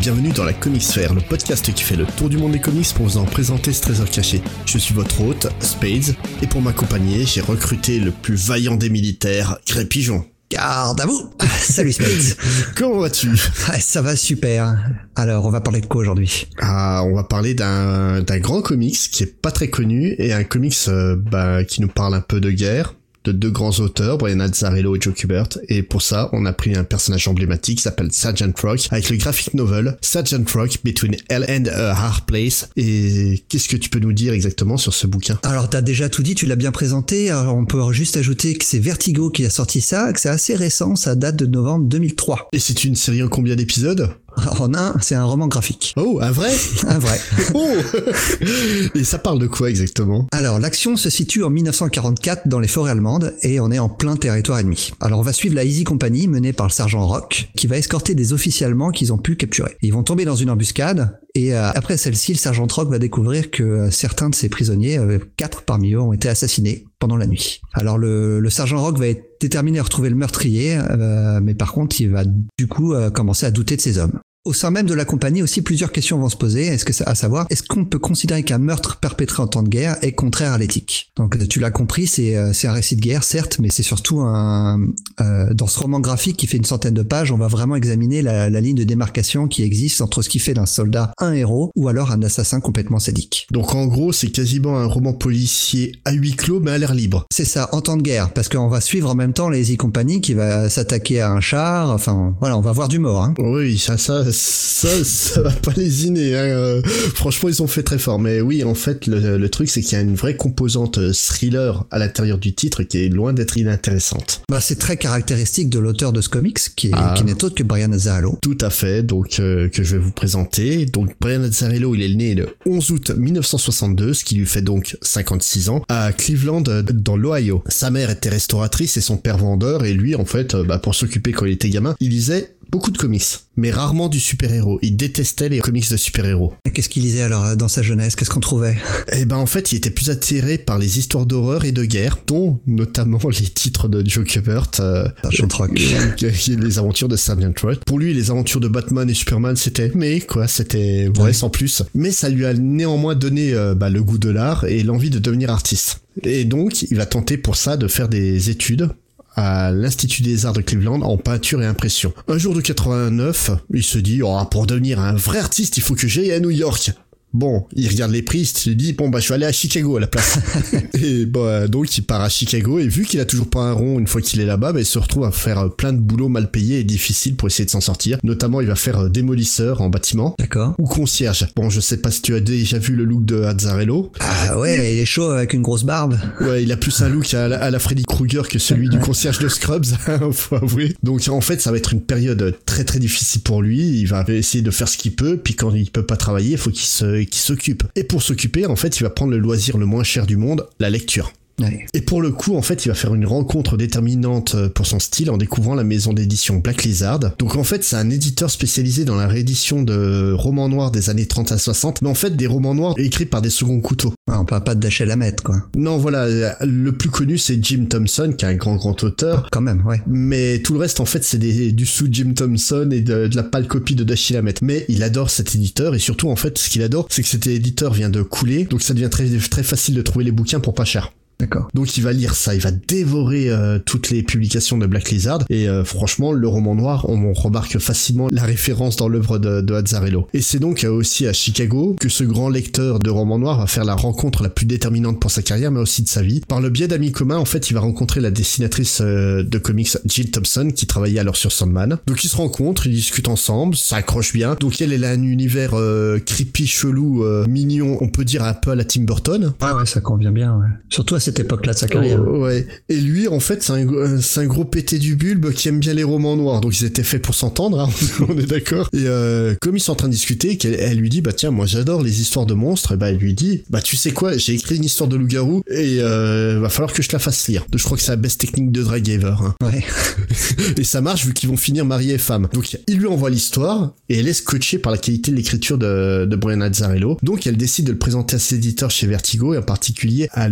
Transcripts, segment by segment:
Bienvenue dans la Comics Sphere, le podcast qui fait le tour du monde des comics pour vous en présenter ce trésor caché. Je suis votre hôte, Spades, et pour m'accompagner, j'ai recruté le plus vaillant des militaires, Gré Pigeon. Garde à vous Salut Spades Comment vas-tu? Ça va super. Alors, on va parler de quoi aujourd'hui? Ah, on va parler d'un d'un grand comics qui est pas très connu et un comics euh, bah, qui nous parle un peu de guerre de deux grands auteurs, Brian Azzarello et Joe Kubert, et pour ça, on a pris un personnage emblématique qui s'appelle Sergeant Rock, avec le graphic novel Sergeant Rock Between Hell and a Hard Place. Et qu'est-ce que tu peux nous dire exactement sur ce bouquin? Alors, t'as déjà tout dit, tu l'as bien présenté. Alors, on peut juste ajouter que c'est Vertigo qui a sorti ça, que c'est assez récent, ça date de novembre 2003. Et c'est une série en combien d'épisodes? En un, c'est un roman graphique. Oh, un vrai Un vrai. Oh Et ça parle de quoi exactement? Alors, l'action se situe en 1944 dans les forêts allemandes et on est en plein territoire ennemi. Alors, on va suivre la Easy Company menée par le sergent Rock qui va escorter des officiers allemands qu'ils ont pu capturer. Ils vont tomber dans une embuscade et euh, après celle-ci, le sergent Rock va découvrir que euh, certains de ses prisonniers, euh, quatre parmi eux, ont été assassinés pendant la nuit. Alors le, le sergent Rock va être déterminé à retrouver le meurtrier, mais par contre, il va du coup commencer à douter de ses hommes. Au sein même de la compagnie aussi, plusieurs questions vont se poser. Est-ce que ça, à savoir, est-ce qu'on peut considérer qu'un meurtre perpétré en temps de guerre est contraire à l'éthique? Donc, tu l'as compris, c'est euh, c'est un récit de guerre, certes, mais c'est surtout un euh, dans ce roman graphique qui fait une centaine de pages, on va vraiment examiner la, la ligne de démarcation qui existe entre ce qui fait d'un soldat un héros ou alors un assassin complètement sadique. Donc en gros, c'est quasiment un roman policier à huis clos, mais à l'air libre. C'est ça, en temps de guerre, parce qu'on va suivre en même temps les Easy Company qui va s'attaquer à un char. Enfin, voilà, on va voir du mort. Hein. Oui, ça, ça, ça, ça va pas lésiner. Hein. Euh, Franchement, ils ont fait très fort. Mais oui, en fait, le, le truc, c'est qu'il y a une vraie composante euh, thriller à l'intérieur du titre qui est loin d'être inintéressante. Bah, c'est très caractéristique de l'auteur de ce comics, qui, est, Ah. qui n'est autre que Brian Azzarello. Tout à fait, donc euh, que je vais vous présenter. Donc Brian Azzarello, il est né le 11 août 1962, ce qui lui fait donc 56 ans, à Cleveland, euh, dans l'Ohio. Sa mère était restauratrice et son père vendeur, et lui, en fait, bah, pour s'occuper quand il était gamin, il lisait beaucoup de comics, mais rarement du super-héros. Il détestait les comics de super-héros. Qu'est-ce qu'il lisait alors dans sa jeunesse? Qu'est-ce qu'on trouvait? Et ben en fait, il était plus attiré par les histoires d'horreur et de guerre, dont notamment les titres de Joe Kubert, euh, les aventures de Sergeant Rock. Pour lui, les aventures de Batman et Superman, c'était mais quoi, c'était vrai Ouais. sans plus. Mais ça lui a néanmoins donné euh, bah, le goût de l'art et l'envie de devenir artiste. Et donc, il va tenter pour ça de faire des études à l'Institut des Arts de Cleveland en peinture et impression. Un jour de 89, il se dit, oh, pour devenir un vrai artiste, il faut que j'aille à New York. Bon, il regarde les prix, il se dit, bon, bah, je vais aller à Chicago à la place. et bah, donc, il part à Chicago, et vu qu'il a toujours pas un rond une fois qu'il est là-bas, bah, il se retrouve à faire euh, plein de boulots mal payés et difficiles pour essayer de s'en sortir. Notamment, il va faire euh, démolisseur en bâtiment. D'accord. Ou concierge. Bon, je sais pas si tu as déjà vu le look de Azzarello. Ah ouais, il est chaud avec une grosse barbe. Ouais, il a plus un look à la, à la Freddy Krueger que celui du concierge de Scrubs, hein, faut avouer. Donc en fait, ça va être une période très très difficile pour lui. Il va essayer de faire ce qu'il peut, puis quand il peut pas travailler, il faut qu'il se, qu'il s'occupe. Et pour s'occuper, en fait, il va prendre le loisir le moins cher du monde, la lecture. Ouais. Et pour le coup, en fait, il va faire une rencontre déterminante euh, pour son style en découvrant la maison d'édition Black Lizard. Donc en fait, c'est un éditeur spécialisé dans la réédition de romans noirs des années 30 à 60, mais en fait des romans noirs écrits par des seconds couteaux. On parle pas de Dashiell Hammett, quoi. Non, voilà, euh, le plus connu c'est Jim Thompson, qui est un grand grand auteur. Quand même, ouais. Mais tout le reste, en fait, c'est du sous Jim Thompson et de, de la pâle copie de Dashiell Hammett. Mais il adore cet éditeur et surtout, en fait, ce qu'il adore, c'est que cet éditeur vient de couler, donc ça devient très très facile de trouver les bouquins pour pas cher. D'accord. Donc il va lire ça, il va dévorer euh, toutes les publications de Black Lizard et euh, franchement le roman noir, on, remarque facilement la référence dans l'œuvre de, de Azzarello. Et c'est donc euh, aussi à Chicago que ce grand lecteur de romans noirs va faire la rencontre la plus déterminante pour sa carrière mais aussi de sa vie. Par le biais d'amis communs, en fait, il va rencontrer la dessinatrice euh, de comics Jill Thompson qui travaillait alors sur Sandman. Donc ils se rencontrent, ils discutent ensemble, ça accroche bien. Donc elle, elle a un univers euh, creepy, chelou, euh, mignon, on peut dire un peu à la Tim Burton. Ouais, ouais, ça convient bien, ouais. Surtout à cette cette époque-là de sa carrière. Oh, ouais. Et lui, en fait, c'est un, un gros pété du bulbe qui aime bien les romans noirs. Donc ils étaient faits pour s'entendre, hein, on est d'accord. Et euh, comme ils sont en train de discuter, elle lui dit, bah tiens, moi j'adore les histoires de monstres. Et bah elle lui dit, bah tu sais quoi, j'ai écrit une histoire de loup-garou et euh, va falloir que je la fasse lire. Donc je crois que c'est la best technique de drag ever. Hein. Ouais. Et ça marche vu qu'ils vont finir mariés et femmes. Donc il lui envoie l'histoire et elle est scotchée par la qualité de l'écriture de, de Brian Azzarello. Donc elle décide de le présenter à ses éditeurs chez Vertigo et en particulier à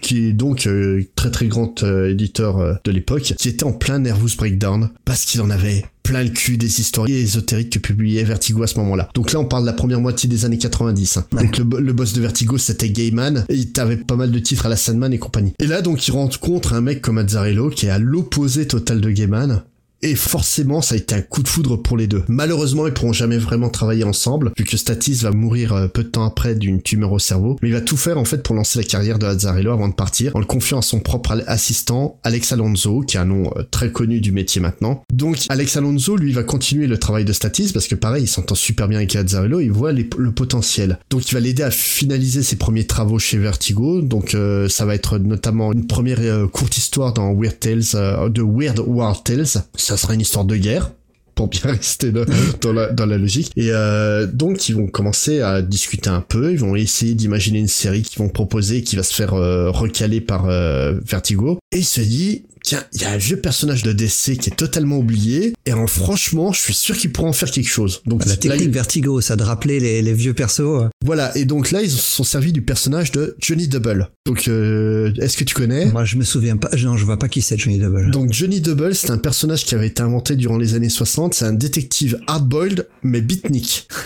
Qui est donc euh, très très grand euh, éditeur euh, de l'époque, qui était en plein nervous breakdown parce qu'il en avait plein le cul des histoires ésotériques que publiait Vertigo à ce moment-là. Donc là, on parle de la première moitié des années 90. hein. Donc le, le boss de Vertigo, c'était Gaiman, et il t'avait pas mal de titres à la Sandman et compagnie. Et là, donc, il rencontre un mec comme Azzarello, qui est à l'opposé total de Gaiman, et forcément, ça a été un coup de foudre pour les deux. Malheureusement, ils pourront jamais vraiment travailler ensemble, vu que Statis va mourir euh, peu de temps après d'une tumeur au cerveau. Mais il va tout faire, en fait, pour lancer la carrière de Azzarello avant de partir, en le confiant à son propre assistant, Alex Alonso, qui est un nom euh, très connu du métier maintenant. Donc, Alex Alonso, lui, va continuer le travail de Statis, parce que pareil, il s'entend super bien avec Azzarello, il voit le potentiel. Donc, il va l'aider à finaliser ses premiers travaux chez Vertigo. Donc, euh, ça va être notamment une première euh, courte histoire dans Weird Tales, euh, de Weird War Tales. Sera une histoire de guerre pour bien rester là, dans, la, dans la logique. Et euh, donc, ils vont commencer à discuter un peu. Ils vont essayer d'imaginer une série qu'ils vont proposer qui va se faire euh, recaler par euh, Vertigo. Et il se dit, tiens, il y a un vieux personnage de DC qui est totalement oublié. Et en, franchement, je suis sûr qu'il pourra en faire quelque chose. Donc, La technique Vertigo, ça de rappeler les, les vieux persos. euh. voilà. Et donc là, ils se sont servis du personnage de Johnny Double. Donc, euh, est-ce que tu connais? Moi, je me souviens pas. Non, je vois pas qui c'est Johnny Double. Donc Johnny Double, c'est un personnage qui avait été inventé durant les années 60. C'est un détective hardboiled, mais beatnik.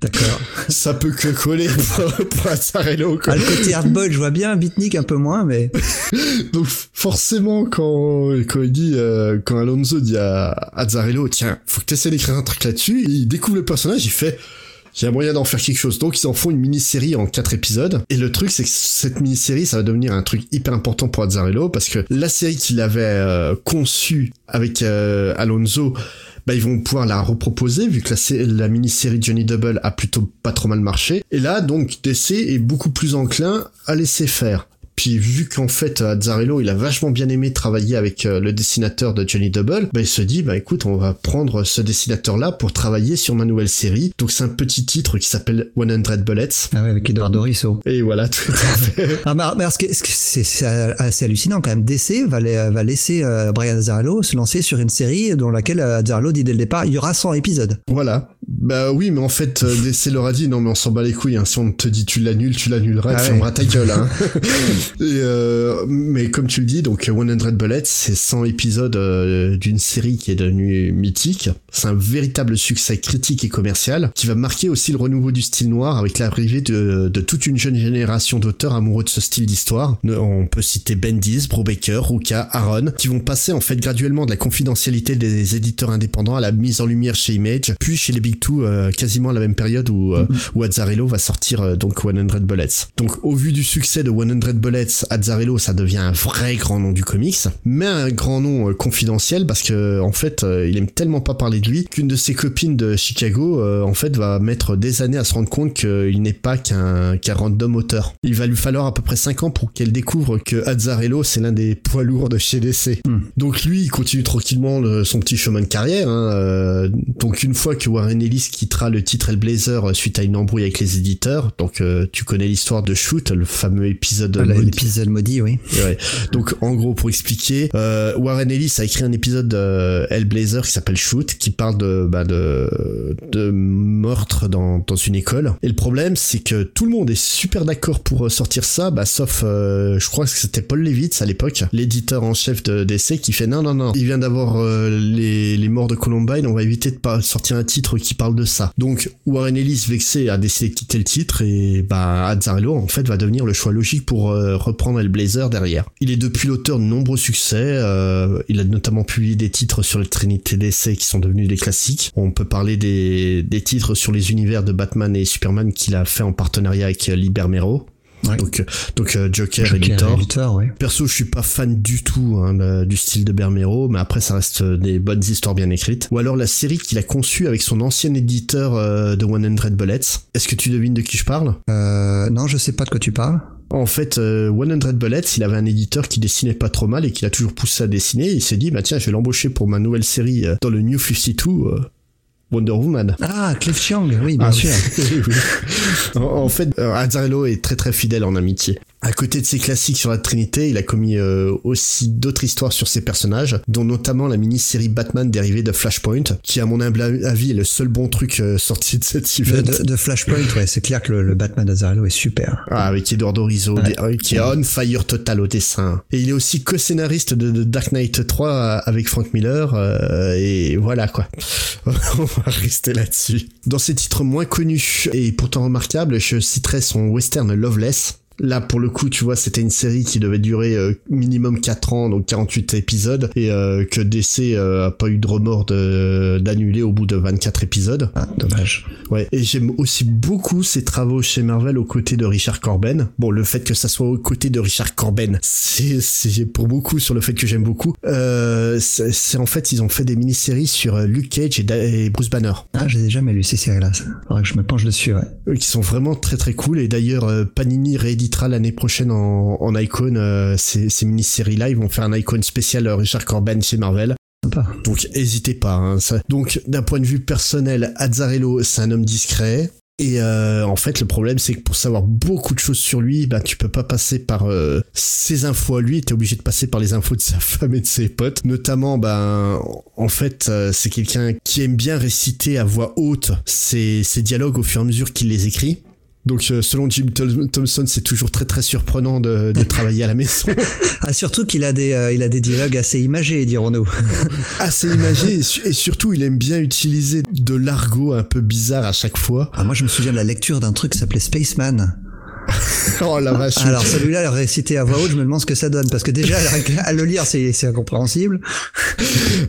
D'accord. Ça peut que coller pour, pour Azzarello, quoi. Ah, le côté hardboiled, je vois bien. Beatnik un peu moins, mais Donc forcément, quand, quand il dit, euh, quand Alonso dit à Azzarello, tiens, faut que tu essaies d'écrire un truc là-dessus, il découvre le personnage, il fait, il y a moyen d'en faire quelque chose. Donc ils en font une mini-série en quatre épisodes. Et le truc, c'est que cette mini-série, ça va devenir un truc hyper important pour Azzarello, parce que la série qu'il avait euh, conçue avec euh, Alonso, bah, ils vont pouvoir la reproposer vu que la, la mini-série Johnny Double a plutôt pas trop mal marché. Et là, donc, DC est beaucoup plus enclin à laisser faire. Puis vu qu'en fait Azzarello il a vachement bien aimé travailler avec euh, le dessinateur de Johnny Double, bah il se dit bah écoute on va prendre ce dessinateur là pour travailler sur ma nouvelle série. Donc c'est un petit titre qui s'appelle 100 Bullets. ah ouais, avec Eduardo Risso. Et voilà tout à fait. Ah ce que c'est assez hallucinant quand même. DC va, la- va laisser euh, Brian Azzarello se lancer sur une série dans laquelle euh, Azzarello dit dès le départ il y aura 100 épisodes. voilà. Bah oui mais en fait euh, DC leur a dit non mais on s'en bat les couilles. Hein. Si on te dit tu l'annules, tu l'annuleras, Ah tu ouais. fermeras ta gueule. Hein. Et, euh, mais comme tu le dis, donc 100 Bullets, c'est 100 épisodes euh, d'une série qui est devenue mythique. C'est un véritable succès critique et commercial qui va marquer aussi le renouveau du style noir avec l'arrivée de, toute une jeune génération d'auteurs amoureux de ce style d'histoire. On peut citer Bendis, Brubaker, Ruka, Aaron, qui vont passer en fait graduellement de la confidentialité des éditeurs indépendants à la mise en lumière chez Image, puis chez les Big Two euh, quasiment à la même période où, euh, où Azzarello va sortir euh, donc 100 Bullets. Donc au vu du succès de 100 Bullets, Azzarello ça devient un vrai grand nom du comics, mais un grand nom euh, confidentiel parce que en fait euh, il aime tellement pas parler de lui qu'une de ses copines de Chicago euh, en fait va mettre des années à se rendre compte qu'il n'est pas qu'un qu'un random auteur. Il va lui falloir à peu près 5 ans pour qu'elle découvre que Azzarello c'est l'un des poids lourds de chez DC. Hmm. Donc lui il continue tranquillement le- son petit chemin de carrière. hein, donc une fois que Warren Ellis quittera le titre Hellblazer suite à une embrouille avec les éditeurs, donc tu connais l'histoire de Shoot, le fameux épisode Voilà, maudit. L'épisode maudit, oui. Ouais. Donc en gros pour expliquer, euh, Warren Ellis a écrit un épisode de Hellblazer qui s'appelle Shoot, qui parle de bah, de de meurtre dans dans une école. Et le problème c'est que tout le monde est super d'accord pour euh, sortir ça, bah sauf euh, je crois que c'était Paul Levitz à l'époque, l'éditeur en chef de DC qui fait non non non, il vient d'avoir euh, les les morts de Columbine, on va éviter de pas sortir un titre qui parle de ça. Donc Warren Ellis vexé a décidé de quitter le titre et bah Azzarello en fait va devenir le choix logique pour euh, reprendre Hellblazer derrière. Il est depuis l'auteur de nombreux succès, euh, il a notamment publié des titres sur le Trinité DC qui sont devenus des classiques. On peut parler des, des titres sur les univers de Batman et Superman qu'il a fait en partenariat avec euh, Libermero. Ouais. Donc, euh, donc euh, Joker, et Joker. Luthor, ouais. Perso, je suis pas fan du tout hein, du style de Bermero, mais après ça reste des bonnes histoires bien écrites. Ou alors la série qu'il a conçue avec son ancien éditeur euh, de 100 Bullets. Est-ce que tu devines de qui je parle? Euh, non, je sais pas de quoi tu parles. En fait, euh, 100 Bullets, il avait un éditeur qui dessinait pas trop mal et qui l'a toujours poussé à dessiner. il s'est dit, bah tiens, je vais l'embaucher pour ma nouvelle série euh, dans le New 52. euh, Wonder Woman. Ah, Cliff Chiang, oui, bien Ah, sûr. oui, oui. en, en fait, euh, Azzarello est très très fidèle en amitié. À côté de ses classiques sur la Trinité, il a commis euh, aussi d'autres histoires sur ses personnages, dont notamment la mini-série Batman dérivée de Flashpoint, qui à mon humble avis est le seul bon truc euh, sorti de cet De, event. de- de Flashpoint, ouais, c'est clair que le, le Batman d'Azarello est super. Ah, avec Eduardo Rizzo, qui est on fire total au dessin. Et il est aussi co-scénariste de, de Dark Knight 3 euh, avec Frank Miller, euh, et voilà quoi. On va rester là-dessus. Dans ses titres moins connus et pourtant remarquables, je citerai son western Loveless. Là, pour le coup, tu vois, c'était une série qui devait durer euh, minimum 4 ans, donc 48 épisodes, et euh, que DC euh, a pas eu de remords de- d'annuler au bout de 24 épisodes. Ah, dommage. Ouais, et j'aime aussi beaucoup ses travaux chez Marvel aux côtés de Richard Corben. Bon, le fait que ça soit aux côtés de Richard Corben, c'est pour beaucoup sur le fait que j'aime beaucoup. Euh, c'est en fait ils ont fait des mini-séries sur euh, Luke Cage et, Bruce Banner, Ah, j'ai jamais lu ces séries-là. ça. Faudrait que je me penche dessus, ouais. Eux qui sont vraiment très très cool. Et d'ailleurs, euh, Panini rééditera l'année prochaine en, en icône euh, ces, ces mini-séries-là. Ils vont faire un icône spécial euh, Richard Corben chez Marvel. Donc hésitez pas. hein, ça- Donc d'un point de vue personnel, Azzarello c'est un homme discret. Et euh, en fait, le problème, c'est que pour savoir beaucoup de choses sur lui, bah, tu peux pas passer par euh, ses infos à lui. T'es obligé de passer par les infos de sa femme et de ses potes. Notamment, ben, en fait, euh, c'est quelqu'un qui aime bien réciter à voix haute ses, ses dialogues au fur et à mesure qu'il les écrit. Donc, euh, selon Jim Thom- Thompson, c'est toujours très très surprenant de, de travailler à la maison. Ah, surtout qu'il a des, euh, il a des dialogues assez imagés, dirons-nous. assez imagé et, su- et surtout il aime bien utiliser de l'argot un peu bizarre à chaque fois. Ah, moi, je me souviens de la lecture d'un truc qui s'appelait Spaceman. Oh la vache. Alors, celui-là, le récité à voix haute, je me demande ce que ça donne. Parce que déjà, à le lire, c'est, incompréhensible.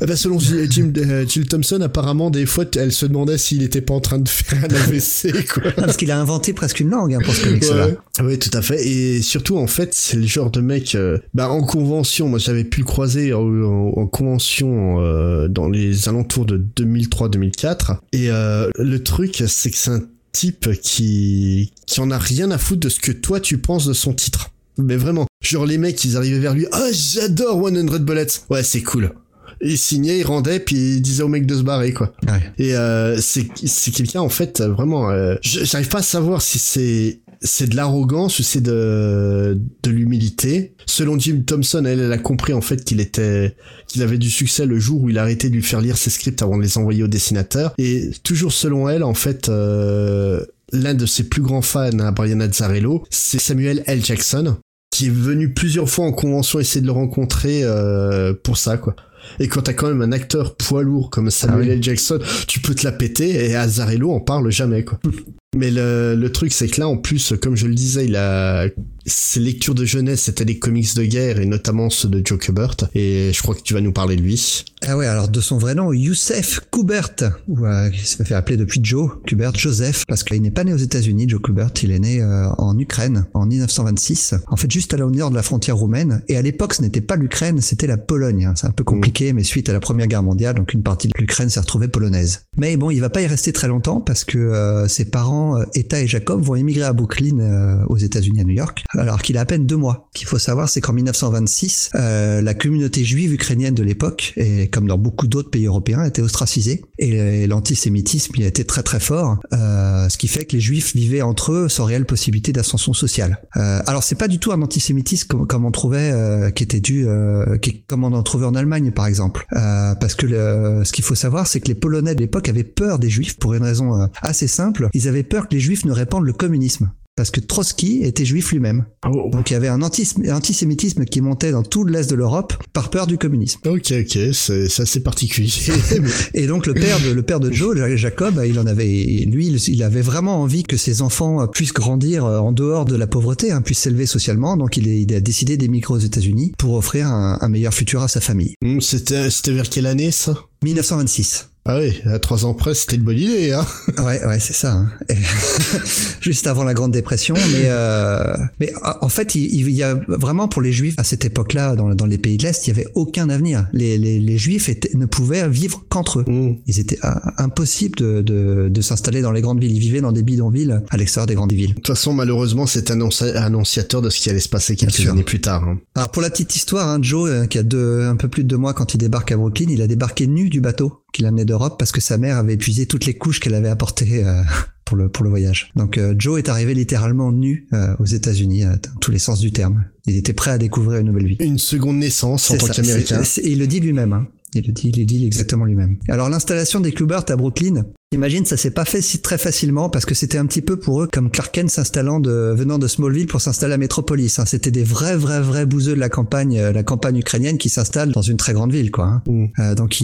Eh ben, selon Jim, euh, Jill Thompson, apparemment des fois elle se demandait s'il était pas en train de faire un AVC quoi. Ah, parce qu'il a inventé presque une langue hein, pour ce comics-là. Ouais. Oui, tout à fait. Et surtout, en fait, c'est le genre de mec, euh, bah, en convention, moi j'avais pu le croiser en, en- en convention euh, dans les alentours de 2003-2004. Et euh, le truc, c'est que c'est un type qui, qui en a rien à foutre de ce que toi tu penses de son titre. Mais vraiment, genre les mecs, ils arrivaient vers lui, ah j'adore 100 Bullets. Ouais, c'est cool. Il signait, il rendait, puis il disait au mec de se barrer, quoi. Ouais. Et euh, c'est c'est quelqu'un en fait vraiment. euh, J'arrive pas à savoir si c'est c'est de l'arrogance ou c'est de de l'humilité? Selon Jim Thompson, elle, elle a compris en fait qu'il était qu'il avait du succès le jour où il a arrêté de lui faire lire ses scripts avant de les envoyer au dessinateur. Et toujours selon elle, en fait. euh, L'un de ses plus grands fans à Brian Azzarello, c'est Samuel L. Jackson, qui est venu plusieurs fois en convention essayer de le rencontrer euh, pour ça, quoi. Et quand t'as quand même un acteur poids lourd comme Samuel Ah oui. L. Jackson, tu peux te la péter et Azzarello en parle jamais, quoi. Mais le, le truc, c'est que là, en plus, comme je le disais, il a ses lectures de jeunesse, c'était des comics de guerre et notamment ceux de Joe Kubert. Et je crois que tu vas nous parler de lui. Ah ouais, alors de son vrai nom, Youssef Kubert, ou euh, il se fait appeler depuis Joe Kubert, Joseph, parce qu'il n'est pas né aux États-Unis, Joe Kubert, il est né euh, en Ukraine en 1926, en fait juste à l'honneur de la frontière roumaine, et à l'époque ce n'était pas l'Ukraine, c'était la Pologne. hein. C'est un peu compliqué, mais suite à la Première Guerre mondiale, donc une partie de l'Ukraine s'est retrouvée polonaise. Mais bon, il va pas y rester très longtemps parce que euh, ses parents, euh, Etta et Jacob, vont émigrer à Brooklyn, euh, aux États-Unis, à New York, alors qu'il a à peine deux mois. Ce qu'il faut savoir, c'est qu'en 1926, euh, la communauté juive ukrainienne de l'époque, et comme dans beaucoup d'autres pays européens, était ostracisée. Et l'antisémitisme y a été très très fort, euh, ce qui fait que les juifs vivaient entre eux sans réelle possibilité d'ascension sociale. Euh, alors c'est pas du tout un antisémitisme comme, on trouvait, euh, qui était dû, euh, comme on en trouvait en Allemagne par exemple. Euh, parce que ce qu'il faut savoir, c'est que les Polonais de l'époque avaient peur des juifs pour une raison euh, assez simple. Ils avaient peur que les juifs ne répandent le communisme. Parce que Trotsky était juif lui-même. Oh, Donc il y avait un antis- antisémitisme qui montait dans tout l'est de l'Europe par peur du communisme. ok, ok, c'est c'est assez particulier. Et donc le père de le père de Joe, Jacob, il en avait lui, il- avait vraiment envie que ses enfants puissent grandir en dehors de la pauvreté, hein, puissent s'élever socialement. Donc il, est- il a décidé d'émigrer aux États-Unis pour offrir un, un meilleur futur à sa famille. Hmm, c'était vers quelle année ça? 1926. Ah oui, à trois ans près, c'était une bonne idée, hein. Ouais, ouais, c'est ça. hein. Juste avant la Grande Dépression. Mais, euh, mais en fait, il, il, y a vraiment pour les Juifs à cette époque-là, dans, dans les pays de l'Est, il y avait aucun avenir. Les, les, les Juifs étaient, ne pouvaient vivre qu'entre eux. Mm. Ils étaient euh, impossible de, de, de s'installer dans les grandes villes. Ils vivaient dans des bidonvilles à l'extérieur des grandes villes. De toute façon, malheureusement, c'est annonci- annonciateur de ce qui allait se passer quelques années plus tard. hein. Alors pour la petite histoire, hein, Joe, euh, qui a deux, un peu plus de deux mois quand il débarque à Brooklyn, il a débarqué nu du bateau qu'il amenait parce que sa mère avait épuisé toutes les couches qu'elle avait apportées euh, pour le pour le voyage. Donc euh, Joe est arrivé littéralement nu euh, aux États-Unis dans tous les sens du terme. Il était prêt à découvrir une nouvelle vie. Une seconde naissance en tant qu'américain. il le dit lui-même. Hein. Il le dit, il le dit exactement lui-même. Alors l'installation des Kubert à Brooklyn, imagine, ça s'est pas fait si très facilement parce que c'était un petit peu pour eux comme Clark Kent s'installant de venant de Smallville pour s'installer à Metropolis. Hein. C'était des vrais, vrais, vrais bouseux de la campagne, euh, la campagne ukrainienne qui s'installent dans une très grande ville, quoi. hein. Mm. Euh, donc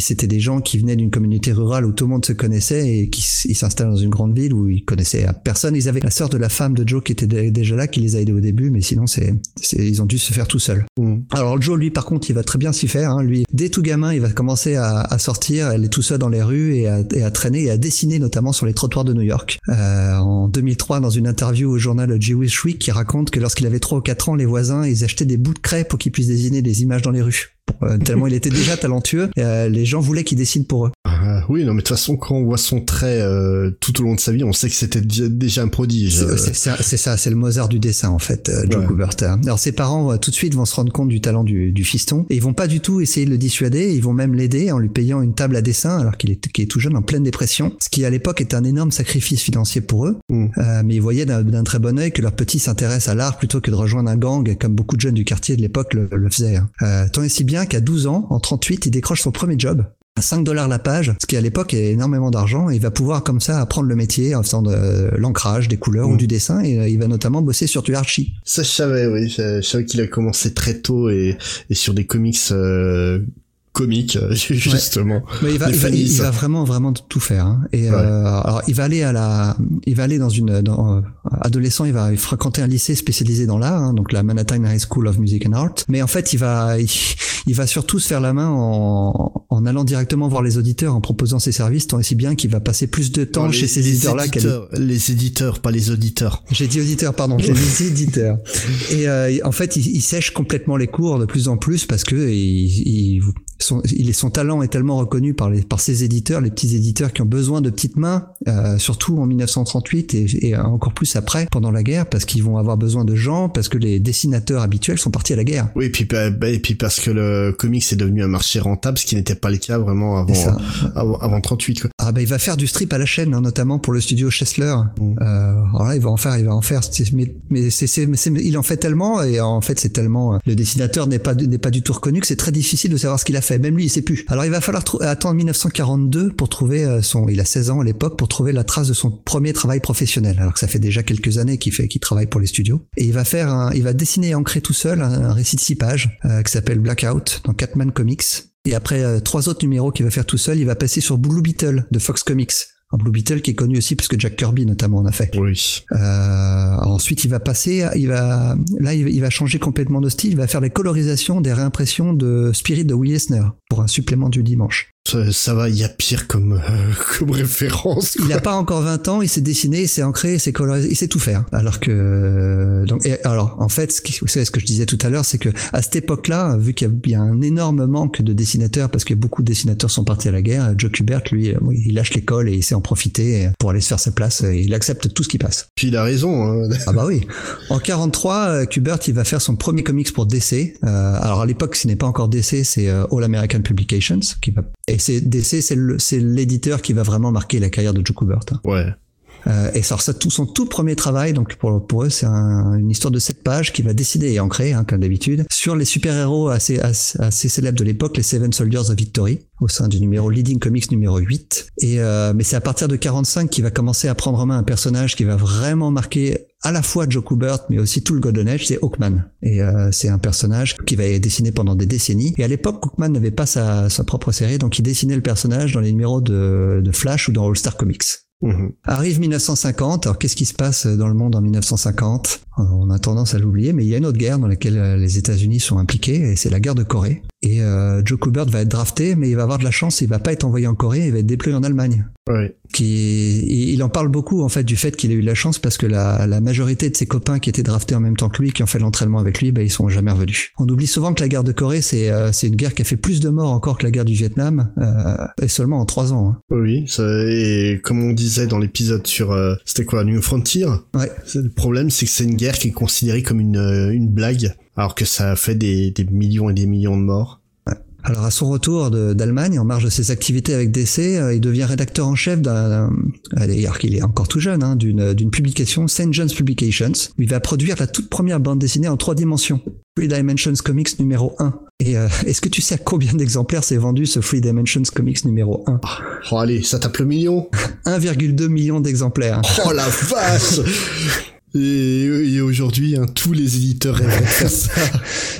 c'était des gens qui venaient d'une communauté rurale où tout le monde se connaissait et qui s'installent dans une grande ville où ils connaissaient personne. Ils avaient la sœur de la femme de Joe qui était dé- déjà là, qui les a aidés au début, mais sinon c'est, ils ont dû se faire tout seuls. Mm. Alors Joe, lui, par contre, il va très bien s'y faire. Hein. Lui, dès tout gamin, il va commencer à, à sortir, aller tout seul dans les rues et à, et à traîner et à dessiner, notamment sur les trottoirs de New York. Euh, en 2003, dans une interview au journal Jewish Week, il raconte que lorsqu'il avait 3 ou 4 ans, les voisins, ils achetaient des bouts de craie pour qu'il puisse dessiner des images dans les rues. Euh, tellement il était déjà talentueux, euh, les gens voulaient qu'il dessine pour eux. Ah, oui, non, mais de toute façon, quand on voit son trait euh, tout au long de sa vie, on sait que c'était déjà- un prodige. C'est Euh, c'est ça, c'est le Mozart du dessin en fait, euh, Joe Ouais. Kubert. Alors ses parents euh, tout de suite vont se rendre compte du talent du, du fiston et ils vont pas du tout essayer de le dissuader, ils vont même l'aider en lui payant une table à dessin alors qu'il est, qu'il est tout jeune en pleine dépression, ce qui à l'époque est un énorme sacrifice financier pour eux. Mm. Euh, mais ils voyaient d'un très bon œil que leur petit s'intéresse à l'art plutôt que de rejoindre un gang comme beaucoup de jeunes du quartier de l'époque le, le faisaient. hein. Euh, tant et si bien qu'à 12 ans, en 38, il décroche son premier job à 5 dollars la page, ce qui à l'époque est énormément d'argent, et il va pouvoir comme ça apprendre le métier en faisant de l'ancrage, des couleurs Mm. ou du dessin, et euh, il va notamment bosser sur du Archie. Ça, je savais, oui. Je, je savais qu'il a commencé très tôt et, et sur des comics euh, comiques, euh, justement. Mais il va, Les il va, il va vraiment, vraiment tout faire. Hein. Et Ouais. euh, alors, il va aller à la, il va aller dans une, dans, euh, adolescent, il va fréquenter un lycée spécialisé dans l'art, hein, donc la Manhattan High School of Music and Art. Mais en fait, il va, il, il va surtout se faire la main en, en allant directement voir les auditeurs, en proposant ses services, tant et si bien qu'il va passer plus de temps Non, chez les- ces les éditeurs-là qu'à éditeurs, les éditeurs, pas les auditeurs. J'ai dit auditeur, pardon, j'ai dit éditeur. Et euh, en fait, il, il sèche complètement les cours de plus en plus parce que il, il, son, son talent est tellement reconnu par, les, par ses éditeurs, les petits éditeurs qui ont besoin de petites mains, euh, surtout en 1938 et, et encore plus après, pendant la guerre, parce qu'ils vont avoir besoin de gens, parce que les dessinateurs habituels sont partis à la guerre. Oui, et puis, bah, bah, et puis parce que le comics est devenu un marché rentable, ce qui n'était pas le cas vraiment avant, ça. avant, avant 38, quoi. Ah bah il va faire du strip à la chaîne, hein, notamment pour le studio Chesler. Mm. Euh, alors là, il va en faire, il va en faire. Mais, mais c'est, c'est, mais c'est- il en fait tellement et en fait c'est tellement. euh, Le dessinateur n'est pas n'est pas du tout reconnu que c'est très difficile de savoir ce qu'il a fait. Même lui, il sait plus. Alors il va falloir attendre 1942 pour trouver euh, son. Il a 16 ans à l'époque pour trouver la trace de son premier travail professionnel. Alors que ça fait déjà quelques années qu'il fait qu'il travaille pour les studios. Et il va faire, un, il va dessiner et ancrer tout seul un, un récit de six pages euh, qui s'appelle Blackout dans Catman Comics. Et après euh, trois autres numéros qu'il va faire tout seul, il va passer sur Blue Beetle de Fox Comics. Un Blue Beetle qui est connu aussi parce que Jack Kirby notamment en a fait. Oui. Euh, ensuite, il va passer, il va, là, il va, changer complètement de style. Il va faire les colorisations des réimpressions de Spirit de Will Eisner pour un supplément du dimanche. Ça, ça va, il y a pire comme, euh, comme référence, Il n'a pas encore 20 ans, il s'est dessiné, il s'est ancré, il s'est colorisé, il sait tout faire. Alors que, donc, et alors, en fait, ce, qui, vous savez, ce que je disais tout à l'heure, c'est que à cette époque-là, vu qu'il y a- y a un énorme manque de dessinateurs, parce que beaucoup de dessinateurs sont partis à la guerre, Joe Kubert, lui, euh, il lâche l'école et il sait en profiter pour aller se faire sa place. Et il accepte tout ce qui passe. Puis il a raison, hein. Ah bah oui. En 43, euh, Kubert, il va faire son premier comics pour DC. Euh, alors à l'époque, ce n'est pas encore DC, c'est euh, All American Publications qui va. Et DC, c'est le- c'est l'éditeur qui va vraiment marquer la carrière de Joe Kubert. hein. Ouais. Euh, et ça, ça, tout son tout premier travail, donc pour, eux, c'est un- une histoire de sept pages qui va décider et ancrer, hein, comme d'habitude, sur les super-héros assez, assez, assez célèbres de l'époque, les Seven Soldiers of Victory, au sein du numéro Leading Comics numéro 8. Et euh, mais c'est à partir de 45 qu'il va commencer à prendre en main un personnage qui va vraiment marquer à la fois Joe Kubert, mais aussi tout le Golden Age, c'est Hawkman. Et euh, c'est un personnage qui va être dessiné pendant des décennies. Et à l'époque, Hawkman n'avait pas sa, sa propre série, donc il dessinait le personnage dans les numéros de, de Flash ou dans All Star Comics. Mhm. Arrive 1950. Alors qu'est-ce qui se passe dans le monde en 1950 On a tendance à l'oublier, mais il y a une autre guerre dans laquelle euh, les États-Unis sont impliqués, et c'est la guerre de Corée. Et euh, Joe Kubert va être drafté, mais il va avoir de la chance, il va pas être envoyé en Corée, il va être déployé en Allemagne. Ouais. Qui, il en parle beaucoup en fait du fait qu'il a eu la chance parce que la, la, majorité de ses copains qui étaient draftés en même temps que lui, qui ont fait l'entraînement avec lui, ben ils sont jamais revenus. On oublie souvent que la guerre de Corée, c'est euh, c'est une guerre qui a fait plus de morts encore que la guerre du Vietnam, euh, et seulement en trois ans. Hein. Oui, ça, et comme on disait dans l'épisode sur, euh, c'était quoi, New Frontier? Ouais. Le problème, c'est que c'est une guerre qui est considérée comme une, euh, une blague, alors que ça a fait des, des millions et des millions de morts. Alors à son retour d'Allemagne, en marge de ses activités avec DC, euh, il devient rédacteur en chef d'un, d'ailleurs qu'il est encore tout jeune, hein, d'une, d'une publication St. John's Publications, où il va produire la toute première bande dessinée en trois dimensions, Three Dimensions Comics numéro 1. Et euh, est-ce que tu sais à combien d'exemplaires s'est vendu ce Three Dimensions Comics numéro 1 Oh allez, ça tape le million 1,2 million d'exemplaires. Oh la vache Et, et aujourd'hui, hein, tous les éditeurs rêvent de faire ça.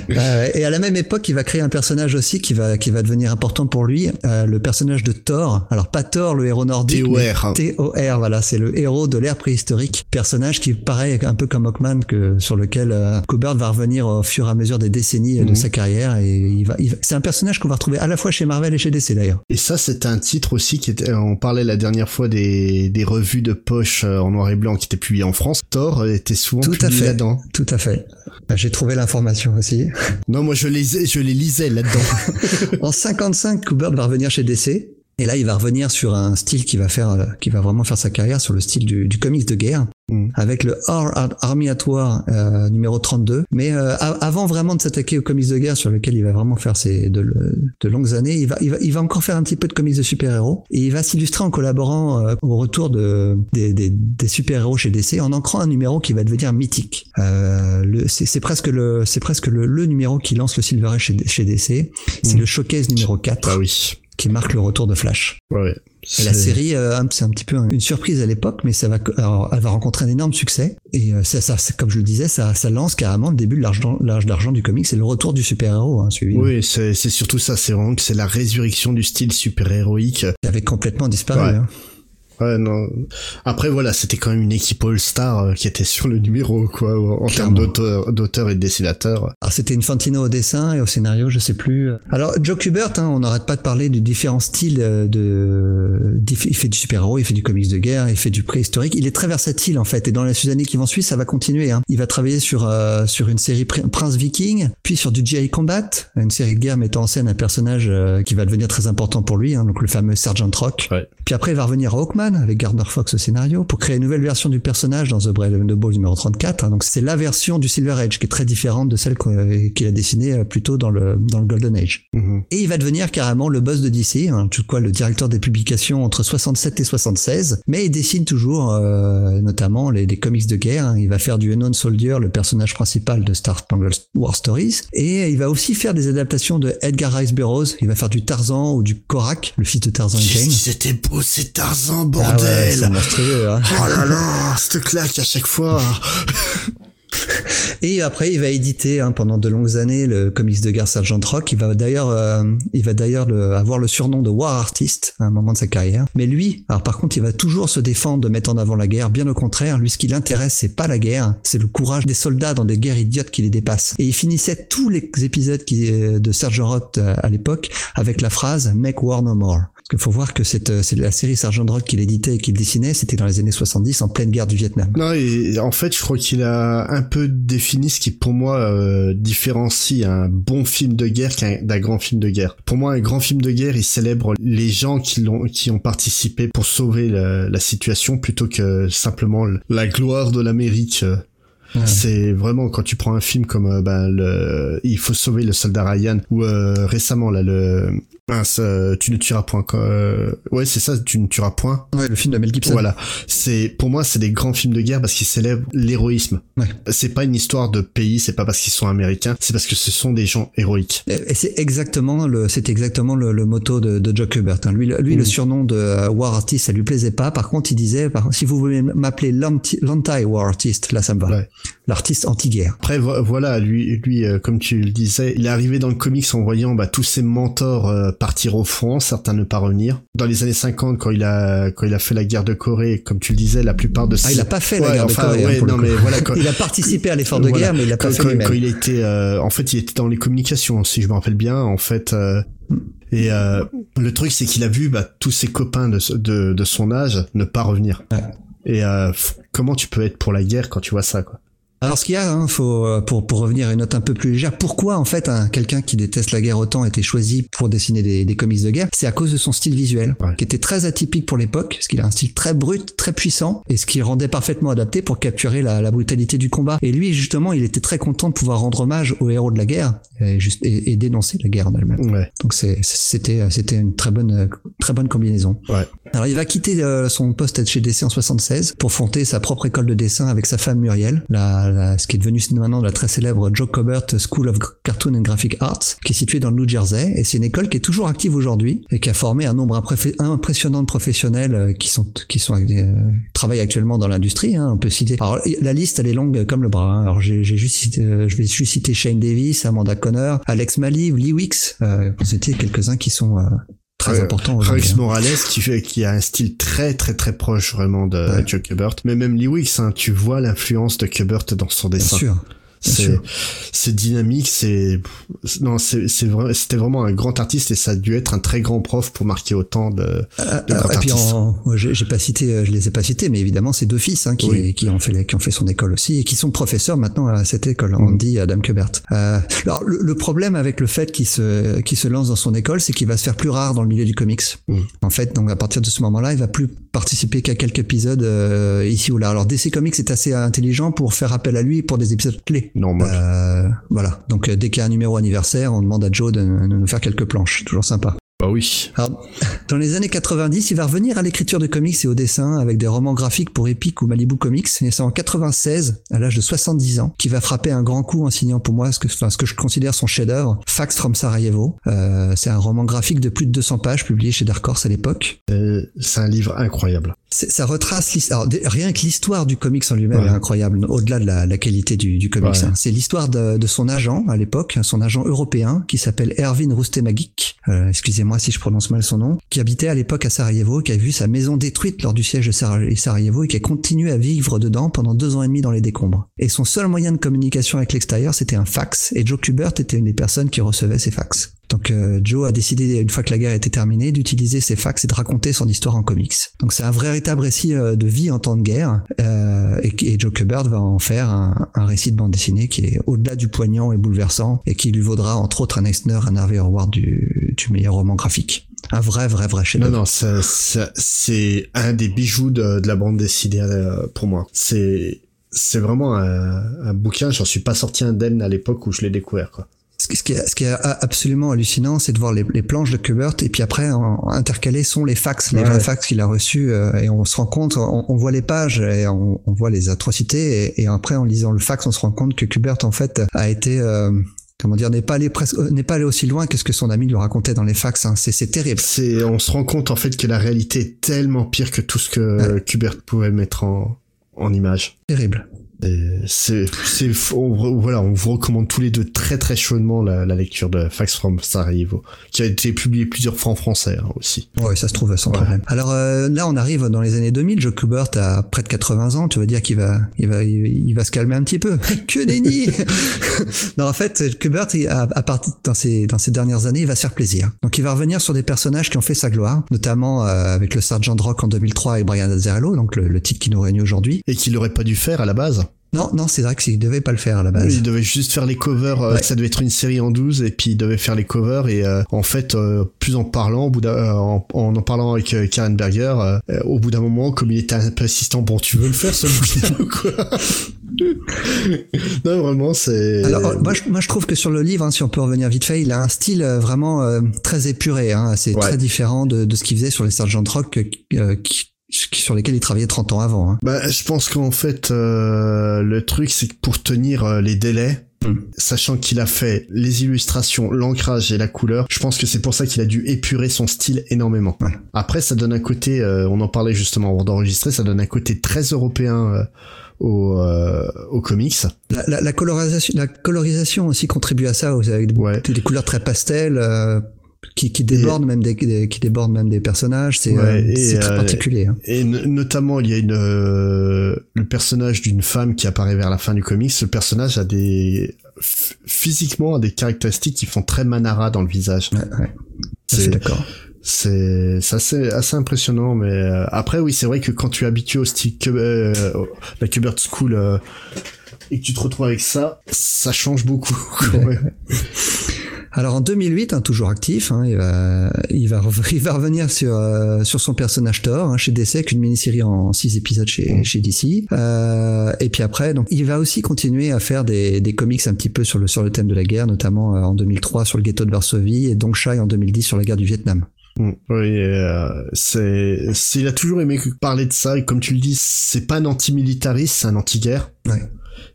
Euh, et à la même époque, il va créer un personnage aussi qui va qui va devenir important pour lui, euh, le personnage de Thor. Alors pas Thor, le héros nordique, TOR. mais T-O-R. Voilà, c'est le héros de l'ère préhistorique, personnage qui paraît un peu comme Hawkman que sur lequel euh, va revenir au fur et à mesure des décennies de Mhm. sa carrière. Et il va, il va- c'est un personnage qu'on va retrouver à la fois chez Marvel et chez DC d'ailleurs. Et ça, c'était un titre aussi qui était, on parlait la dernière fois des, des revues de poche euh, en noir et blanc qui étaient publiées en France. Thor euh, était souvent Tout à fait. là-dedans. Tout à fait. Bah, J'ai trouvé l'information aussi. Non, moi je les, je les lisais là-dedans. En 55, Kubert va revenir chez DC. Et là, il va revenir sur un style qui va faire, euh, qui va vraiment faire sa carrière sur le style du, du comics de guerre, Mm. avec le Our Ar- Army at War euh, numéro 32. Mais euh, avant vraiment de s'attaquer aux comics de guerre, sur lequel il va vraiment faire ses de, de longues années, il va, il va, il va encore faire un petit peu de comics de super-héros et il va s'illustrer en collaborant euh, au retour de des, des, des super-héros chez DC en ancrant un numéro qui va devenir mythique. Euh, c'est presque le, c'est presque le, le numéro qui lance le Silver Age chez, chez DC. C'est Mm. le Showcase numéro 4 bah oui. Qui marque le retour de Flash. Ouais. Et la série, euh, c'est un petit peu une surprise à l'époque, mais ça va, alors, elle va rencontrer un énorme succès. Et euh, ça, comme je le disais, ça, ça lance carrément le début de l'âge d'ar- l'âge d'argent du comics. C'est le retour du super-héros, hein. Oui, c'est c'est surtout ça. C'est vraiment que c'est la résurrection du style super-héroïque. Qui avait complètement disparu. Ouais. hein. Ouais, non. Après, voilà, c'était quand même une équipe All-Star euh, qui était sur le numéro, quoi, en termes d'auteur d'auteur et de dessinateur. Alors c'était une Fantino au dessin et au scénario, je sais plus. Alors Joe Kubert, hein, on n'arrête pas de parler de différents styles euh, de. Il fait du super-héros, il fait du comics de guerre, il fait du préhistorique. Il est très versatile en fait. Et dans les années qui vont suivre, ça va continuer. Hein. Il va travailler sur euh, sur une série Prin- Prince Viking, puis sur du GI Combat, une série de guerre mettant en scène un personnage euh, qui va devenir très important pour lui, hein, donc le fameux Sergeant Rock. Ouais. Puis après, il va revenir à Hawkman avec Gardner Fox au scénario pour créer une nouvelle version du personnage dans The Brave and the Bold numéro 34. hein. Donc c'est la version du Silver Age qui est très différente de celle qu'on- qu'il a dessinée euh, plutôt dans le, dans le Golden Age. Mhm. Et il va devenir carrément le boss de DC, hein, tout quoi le directeur des publications entre 67 et 76. Mais il dessine toujours euh, notamment les, les comics de guerre. hein. Il va faire du Unknown Soldier, le personnage principal de Star Spangled War Stories. Et il va aussi faire des adaptations de Edgar Rice Burroughs. Il va faire du Tarzan ou du Korak, le fils de Tarzan et Jane. C'était beau, c'est Tarzan, ouais, bordel c'est monstrueux, hein. Oh là là, cette claque à chaque fois Et après, il va éditer hein, pendant de longues années le comics de guerre Sergeant Rock. Il va d'ailleurs, euh, il va d'ailleurs le- avoir le surnom de War Artist à un moment de sa carrière. Mais lui, alors par contre, il va toujours se défendre de mettre en avant la guerre. Bien au contraire, lui, ce qui l'intéresse, c'est pas la guerre, c'est le courage des soldats dans des guerres idiotes qui les dépassent. Et il finissait tous les épisodes qui, euh, de Sergeant Rock euh, à l'époque avec la phrase Make War No More. Qu'il faut voir que cette, euh, c'est la série Sergeant Rock qu'il éditait et qu'il dessinait, c'était dans les années 70 en pleine guerre du Vietnam. Non, et en fait, je crois qu'il a un peu défini ce qui, pour moi, euh, différencie un bon film de guerre qu'un d'un grand film de guerre. Pour moi, un grand film de guerre, il célèbre les gens qui l'ont, qui ont participé pour sauver la, la situation plutôt que simplement le- la gloire de l'Amérique. Ouais. C'est vraiment quand tu prends un film comme euh, ben, le il faut sauver le soldat Ryan ou euh, récemment là le mince, euh, tu ne tueras point quoi, euh, ouais c'est ça tu ne tueras point Ouais, le film de Mel Gibson. voilà, c'est pour moi c'est des grands films de guerre parce qu'ils célèbrent l'héroïsme. Ouais. C'est pas une histoire de pays, c'est pas parce qu'ils sont américains, c'est parce que ce sont des gens héroïques. Et c'est exactement le, c'est exactement le, le motto de, de Joe Kubert. hein. Lui, le- lui, le Mm. surnom de euh, War Artist, ça lui plaisait pas. Par contre, il disait, par- si vous voulez m'appeler l'anti- l'anti-War Artist, là, ça me va. Ouais. L'artiste anti-guerre. Après vo- voilà, lui, lui, euh, comme tu le disais, il est arrivé dans le comics en voyant bah, tous ses mentors euh, partir au front, certains ne pas revenir. Dans les années 50, quand il a quand il a fait la guerre de Corée, comme tu le disais, la plupart de Ah, ses... il a pas fait la guerre enfin, de Corée. hein, ouais, non mais voilà, quand, il a participé à l'effort de Voilà. guerre, mais il l'a pas quand, fait quand- lui-même. quand il était, euh, en fait, il était dans les communications, si je me rappelle bien, en fait. euh, et euh, le truc, c'est qu'il a vu bah, tous ses copains de, de, de son âge ne pas revenir. Ouais. Et euh, comment tu peux être pour la guerre quand tu vois ça, quoi? Alors ce qu'il y a, hein, faut euh, pour pour revenir à une note un peu plus légère, pourquoi en fait un quelqu'un qui déteste la guerre autant a été choisi pour dessiner des, des comics de guerre C'est à cause de son style visuel, Ouais. qui était très atypique pour l'époque, parce qu'il a un style très brut, très puissant, et ce qui le rendait parfaitement adapté pour capturer la, la brutalité du combat. Et lui, justement, il était très content de pouvoir rendre hommage aux héros de la guerre et, juste, et, et dénoncer la guerre en elle-même. Ouais. Donc c'était c'était une très bonne très bonne combinaison. Ouais. Alors il va quitter euh, son poste chez DC en 76 pour fonder sa propre école de dessin avec sa femme Muriel, la, la- ce qui est devenu maintenant la très célèbre Joe Cobert School of Cartoon and Graphic Arts, qui est située dans le New Jersey et c'est une école qui est toujours active aujourd'hui et qui a formé un nombre impressionnant de professionnels euh, qui sont qui sont euh, travaillent actuellement dans l'industrie. Hein, on peut citer. Alors la liste elle est longue comme le bras. hein. Alors j'ai juste cité, euh, je vais juste citer Shane Davis, Amanda Connor, Alex Maliv, Lee Wicks, euh, pour citer quelques-uns qui sont euh, très aujourd'hui. Rex hein. Morales qui fait qui a un style très très très proche vraiment de Ouais. Joe Kubert mais même Lee Wicks hein, tu vois l'influence de Kubert dans son dessin. Bien sûr. C'est dynamique c'est non c'est vrai c'était vraiment un grand artiste et ça a dû être un très grand prof pour marquer autant de, de Euh, grands artistes j'ai pas cité, euh, je les ai pas cités, mais évidemment c'est deux fils hein, qui, Oui. qui ont fait qui ont fait son école aussi et qui sont professeurs maintenant à cette école. Mhm. Andy, Adam Kubert. Euh, alors le, le problème avec le fait qu'il se qu'il se lance dans son école, c'est qu'il va se faire plus rare dans le milieu du comics. Mhm. En fait, donc à partir de ce moment-là, il va plus participer qu'à quelques épisodes euh, ici ou là. Alors DC Comics est assez intelligent pour faire appel à lui pour des épisodes clés. Normal Euh, voilà. Donc euh, dès qu'il y a un numéro anniversaire, on demande à Joe de nous faire quelques planches. Toujours sympa. Bah oui Alors, dans les années 90, il va revenir à l'écriture de comics et au dessin avec des romans graphiques pour Epic ou Malibu Comics. Et c'est en 96, à l'âge de 70 ans, qu'il va frapper un grand coup en signant pour moi ce que, enfin, ce que je considère son chef-d'œuvre, Fax from Sarajevo. Euh, c'est un roman graphique de plus de 200 pages publié chez Dark Horse à l'époque. Euh, c'est un livre incroyable C'est- Ça retrace l'histoire. Rien que l'histoire du comics en lui-même Ouais. est incroyable, au-delà de la, la qualité du, du comics. Ouais. hein. C'est l'histoire de, de son agent à l'époque, son agent européen, qui s'appelle Erwin Rustemagic. Euh, excusez-moi si je prononce mal son nom, qui habitait à l'époque à Sarajevo, qui a vu sa maison détruite lors du siège de Sara- Sarajevo et qui a continué à vivre dedans pendant deux ans et demi dans les décombres. Et son seul moyen de communication avec l'extérieur, c'était un fax. Et Joe Kubert était une des personnes qui recevait ces fax. Donc euh, Joe a décidé, une fois que la guerre était terminée, d'utiliser ses fax et de raconter son histoire en comics. Donc c'est un véritable récit euh, de vie en temps de guerre, euh, et, et Joe Kubert va en faire un, récit de bande dessinée qui est au-delà du poignant et bouleversant, et qui lui vaudra entre autres un Eisner, un Harvey Award du, du meilleur roman graphique. Un vrai, vrai, vrai chef non non c'est un des bijoux de, de la bande dessinée pour moi c'est c'est vraiment un, un bouquin j'en suis pas sorti indemne à l'époque où je l'ai découvert quoi Ce qui, est, ce qui est absolument hallucinant, c'est de voir les, les planches de Kubert et puis après en, intercalés sont les fax, les Ouais. vrais fax qu'il a reçus euh, et on se rend compte, on, on voit les pages et on, on voit les atrocités et, et après en lisant le fax, on se rend compte que Kubert en fait a été euh, comment dire n'est pas allé presque euh, n'est pas allé aussi loin que ce que son ami lui racontait dans les fax. hein. C'est c'est terrible. c'est on se rend compte en fait que la réalité est tellement pire que tout ce que Kubert pouvait mettre en en image Terrible. Et c'est c'est on- voilà on vous recommande tous les deux très très chaudement la, la lecture de Fax from Sarajevo qui a été publié plusieurs fois en français hein, aussi Ouais, ça se trouve sans Ouais. problème. Alors euh, là, on arrive dans les années 2000. Joe Kubert a près de 80 ans. Tu veux dire qu'il va, il va, il, va se calmer un petit peu. que nenni Non, en fait, Kubert, il- à, partir dans ces dans ces dernières années, il va se faire plaisir. Donc, il va revenir sur des personnages qui ont fait sa gloire, notamment euh, avec le Sergent Rock en 2003 et Brian Azzarello, donc le, le titre qui nous réunit aujourd'hui. et qu'il aurait pas dû faire à la base Non, non, c'est vrai qu'il devait pas le faire à la base. il devait juste faire les covers euh, Ouais. ça devait être une série en 12 et puis il devait faire les covers et euh, en fait euh, plus en parlant au bout d'un- euh, en, en en parlant avec euh, Karen Berger au bout d'un moment comme il était un peu assistant bon tu veux le faire ce bouquin ou quoi? Non vraiment c'est Alors, moi, je, moi, je trouve que sur le livre, hein, si on peut revenir vite fait, il a un style vraiment euh, très épuré. Hein, c'est Ouais. très différent de, de ce qu'il faisait sur les Sergeant Rock, euh, qui- sur lesquels il travaillait 30 ans avant. Hein. Bah, je pense qu'en fait, euh, le truc, c'est que pour tenir euh, les délais, Mm. sachant qu'il a fait les illustrations, l'ancrage et la couleur, je pense que c'est pour ça qu'il a dû épurer son style énormément. Ouais. Après, ça donne un côté, euh, on en parlait justement avant d'enregistrer, ça donne un côté très européen euh, au, euh, aux comics. La, la, la, colorisation, la colorisation aussi contribue à ça, avec des, Ouais. des couleurs très pastel, euh, qui, qui débordent même des, qui débordent même des personnages. C'est Ouais, euh, très euh, particulier. hein. Et no- notamment, il y a une euh, le personnage d'une femme qui apparaît vers la fin du comics. Ce personnage a des physiquement a des caractéristiques qui font très Manara dans le visage. Ouais, ouais. C'est d'accord. c'est c'est assez, assez impressionnant, mais euh, après oui, c'est vrai que quand tu es habitué au style euh, la Kubert School euh, et que tu te retrouves avec ça, ça change beaucoup. quand même. Alors en 2008, hein, toujours actif, hein, il, va, il, va, rev- il va revenir sur, euh, sur son personnage Thor hein, chez DC avec une mini-série en six épisodes chez, chez DC. Euh, et puis après, donc il va aussi continuer à faire des, des comics un petit peu sur le, sur le thème de la guerre, notamment euh, en 2003 sur le ghetto de Varsovie et Dongshai en 2010 sur la guerre du Vietnam. Mm. Oui, euh, c'est, c'est- il a toujours aimé parler de ça et comme tu le dis, c'est pas un anti-militariste, c'est un anti-guerre. Ouais.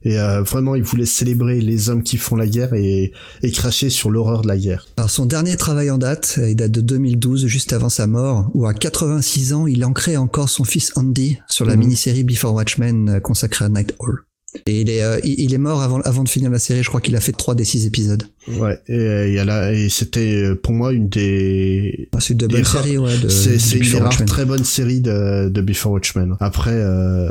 Et euh, vraiment, il voulait célébrer les hommes qui font la guerre et, et cracher sur l'horreur de la guerre. Alors son dernier travail en date, euh, il date de 2012, juste avant sa mort, où à 86 ans, il ancrait encore son fils Andy sur la Mhm. mini-série Before Watchmen euh, consacrée à Night Hall. Et il est, euh, il est mort avant, avant de finir la série, je crois qu'il a fait trois des six épisodes. Ouais. Et, euh, il y a là, et c'était euh, pour moi une des Ah, C'est de Des bonnes séries, ouais. de- c'est de c'est une des Before rares très bonnes séries de, de Before Watchmen. Après, euh,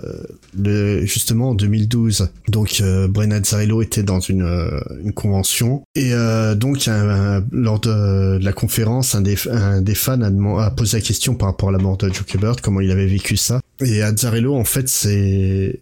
le, justement en 2012, donc euh, Brennan Azzarello était dans une, euh, une convention et euh, donc un- un- lors de, de la conférence, un des, un des fans a, deman- a posé la question par rapport à la mort de Joe Kubert, comment il avait vécu ça. Et Azzarello, en fait, c'est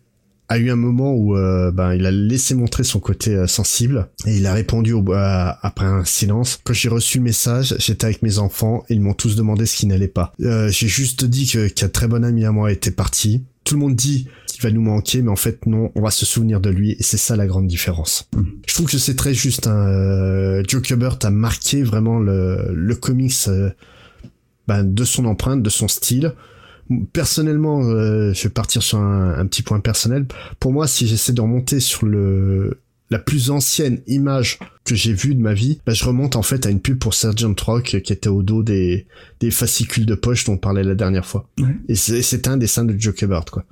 a eu un moment où euh, ben il a laissé montrer son côté euh, sensible et il a répondu au, à- après un silence. Quand j'ai reçu le message, j'étais avec mes enfants et ils m'ont tous demandé ce qui n'allait pas. Euh, j'ai juste dit que qu'un très bon ami à moi était parti. Tout le monde dit qu'il va nous manquer, mais en fait non, on va se souvenir de lui et c'est ça la grande différence. Je trouve que c'est très juste. Hein. Joe Kubert a marqué vraiment le, le comics ben, de son empreinte, de son style. Personnellement, euh, je vais partir sur un, un petit point personnel. Pour moi, si j'essaie de remonter sur le la plus ancienne image que j'ai vue de ma vie, bah, je remonte en fait à une pub pour Sergeant Rock qui était au dos des, des fascicules de poche dont on parlait la dernière fois. Ouais. Et c'est c'est un dessin de Joe quoi.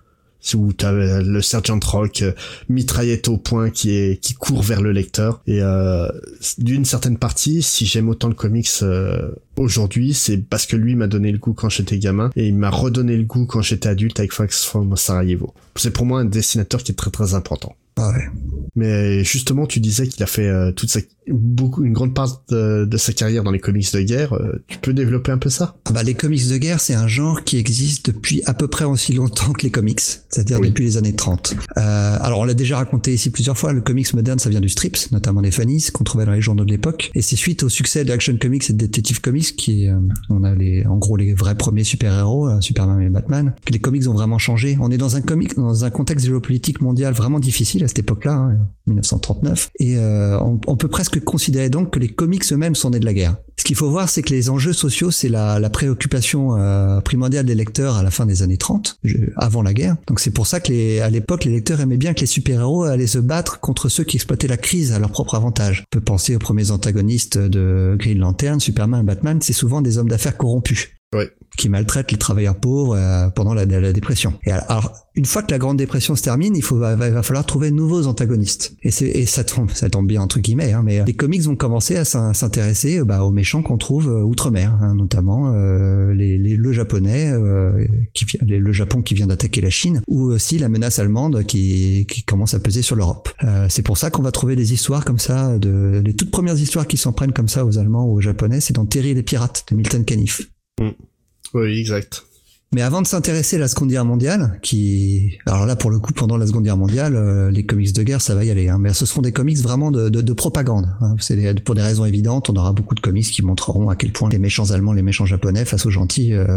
Où t'as le Sergeant Rock euh, mitraillette au point qui est qui court vers le lecteur. Et euh, d'une certaine partie si j'aime autant le comics euh, aujourd'hui c'est parce que lui m'a donné le goût quand j'étais gamin et il m'a redonné le goût quand j'étais adulte avec Fox from Sarajevo. C'est pour moi un dessinateur qui est très très important ouais. mais justement tu disais qu'il a fait euh, toute sa beaucoup une grande part de, de sa carrière dans les comics de guerre Euh, tu peux développer un peu ça? Ah bah, les comics de guerre, c'est un genre qui existe depuis à peu près aussi longtemps que les comics, c'est-à-dire Oui. depuis les années 30. Euh, alors on l'a déjà raconté ici plusieurs fois, le comics moderne ça vient du strips, notamment des funnies qu'on trouvait dans les journaux de l'époque, et c'est suite au succès de Action Comics et de Detective Comics qui, euh, on a les, en gros les vrais premiers super-héros, euh, Superman et Batman, que les comics ont vraiment changé. On est dans un comic, dans un contexte géopolitique mondial vraiment difficile à cette époque-là, hein, 1939, et euh, on, on peut presque considérer donc que les comics eux-mêmes sont nés de la guerre. Ce qu'il faut voir, c'est que les enjeux sociaux, c'est la, la préoccupation euh, primordiale des lecteurs à la fin des années 30, je- avant la guerre. Donc c'est pour ça que les, à l'époque, les lecteurs aimaient bien que les super-héros allaient se battre contre ceux qui exploitaient la crise à leur propre avantage. On peut penser aux premiers antagonistes de Green Lantern, Superman, Batman, c'est souvent des hommes d'affaires corrompus ouais qui maltraitent les travailleurs pauvres euh, pendant la, la dépression. Et alors, une fois que la Grande Dépression se termine, il faut va, va- falloir trouver de nouveaux antagonistes. Et, et ça tombe, ça tombe bien entre guillemets. Hein, mais euh, les comics vont commencer à s'in- s'intéresser euh, bah, aux méchants qu'on trouve euh, outre-mer, hein, notamment euh, les, les- le japonais, euh, qui les- le Japon qui vient d'attaquer la Chine, ou aussi la menace allemande qui, qui commence à peser sur l'Europe. C'est pour ça qu'on va trouver des histoires comme ça, de, les toutes premières histoires qui s'en prennent comme ça aux Allemands ou aux Japonais, c'est dans Terry les pirates de Milton Caniff. Oui exact Mais avant de s'intéresser à la Seconde Guerre mondiale, qui, alors là pour le coup pendant la Seconde Guerre mondiale, euh, les comics de guerre ça va y aller, hein, mais ce seront des comics vraiment de, de, de propagande. Hein. C'est pour des raisons évidentes, on aura beaucoup de comics qui montreront à quel point les méchants allemands, les méchants japonais face aux gentils, euh,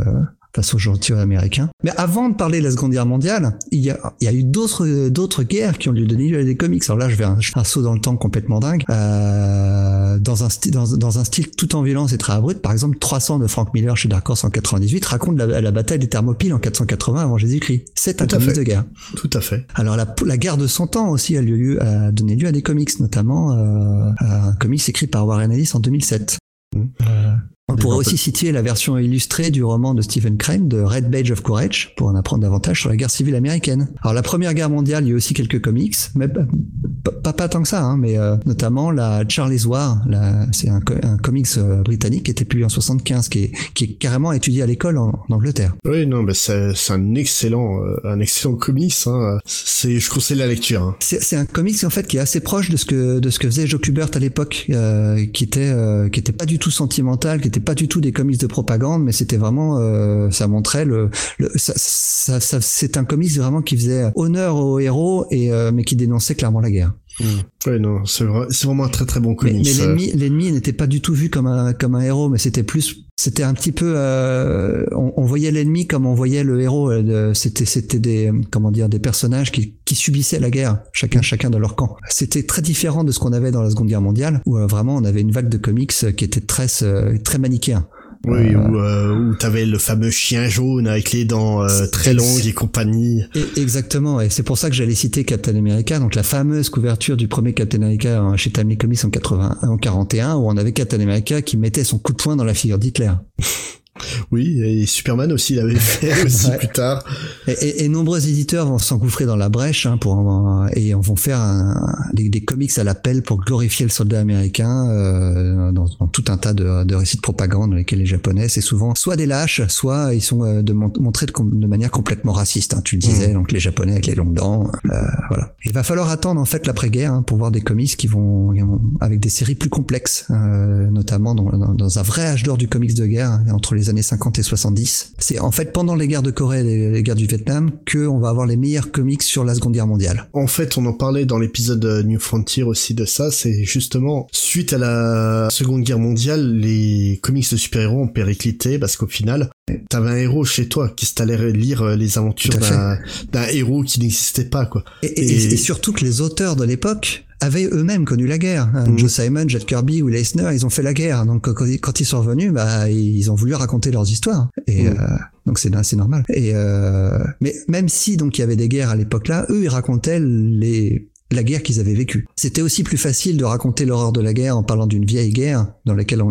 face aux gentils américains. Mais avant de parler de la Seconde Guerre mondiale, il y a, il y a eu d'autres d'autres guerres qui ont dû donner lieu à des comics. Alors là je vais un, je fais un saut dans le temps complètement dingue. Euh, dans un style dans, dans un style tout en violence et très abrupt. Par exemple, 300 de Frank Miller chez Dark Horse en 98 raconte la, la bataille des Thermopyles en 480 avant Jésus-Christ. C'est un Tout à comics fait. de guerre. tout à fait Alors la, la guerre de 100 ans aussi a, lieu, lieu- a donné lieu à des comics, notamment euh, un comics écrit par Warren Ellis en 2007. Mhm. Euh, On pourrait aussi citer la version illustrée du roman de Stephen Crane de Red Badge of Courage pour en apprendre davantage sur la guerre civile américaine. Alors la première guerre mondiale, il y a aussi quelques comics, mais pas, pas, tant que ça, hein, mais euh, notamment la Charlie's War, c'est un, un, comics euh, britannique qui était publié en 75, qui est, qui est carrément étudié à l'école en, Angleterre. Oui, non, mais c'est un excellent, euh, un excellent comics. Hein. C'est, je conseille la lecture. Hein. C'est un comics en fait qui est assez proche de ce que de ce que faisait Joe Kubert à l'époque, euh, qui était qui était pas du tout sentimental, qui était pas du tout des comics de propagande, mais c'était vraiment, ça montrait le, le ça, ça, ça c'est un comics vraiment qui faisait honneur aux héros et mais qui dénonçait clairement la guerre. Mmh. Oui, non, c'est vraiment un très très bon comics. Mais, l'ennemi, l'ennemi n'était pas du tout vu comme un comme un héros, mais c'était plus, c'était un petit peu, euh, on, on, voyait l'ennemi comme on voyait le héros. Euh, c'était c'était des comment dire des personnages qui qui subissaient la guerre, chacun chacun dans leur camp. C'était très différent de ce qu'on avait dans la Seconde Guerre mondiale, où euh, vraiment on avait une vague de comics qui était très très manichéen. Oui, où, euh, où t'avais le fameux chien jaune avec les dents euh, très longues et compagnie. exactement, et c'est pour ça que j'allais citer Captain America, donc la fameuse couverture du premier Captain America hein, chez Timely Comics en 80, en 41, où on avait Captain America qui mettait son coup de poing dans la figure d'Hitler. Oui, et Superman aussi l'avait fait aussi plus tard. Et, et, nombreux éditeurs vont s'engouffrer dans la brèche hein, pour et vont faire un, des, des, comics à l'appel pour glorifier le soldat américain euh, dans, dans, tout un tas de, de, récits de propagande dans lesquels les Japonais c'est souvent soit des lâches, soit ils sont euh, de montrés de, de, manière complètement raciste. Hein, tu le disais, mmh. donc les Japonais avec les longues dents. Euh, voilà. Il va falloir attendre en fait l'après-guerre hein, pour voir des comics qui vont avec des séries plus complexes, euh, notamment dans, dans, dans, un vrai âge d'or du comics de guerre entre les années 50 et 70. C'est en fait pendant les guerres de Corée et les guerres du Vietnam que on va avoir les meilleurs comics sur la Seconde Guerre mondiale. En fait, on en parlait dans l'épisode New Frontier aussi de ça, c'est justement suite à la Seconde Guerre mondiale, les comics de super-héros ont périclité parce qu'au final, T'avais un héros chez toi qui s'allait lire euh, les aventures d'un héros qui n'existait pas quoi. et, surtout que les auteurs de l'époque avaient eux-mêmes connu la guerre. Hein. Mm. Joe Simon, Jack Kirby ou Leisner, ils ont fait la guerre. Donc quand, ils sont revenus, bah ils ont voulu raconter leurs histoires. Et mm. euh, donc c'est c'est normal. Et euh, mais même si donc il y avait des guerres à l'époque-là, eux ils racontaient les la guerre qu'ils avaient vécue. C'était aussi plus facile de raconter l'horreur de la guerre en parlant d'une vieille guerre dans laquelle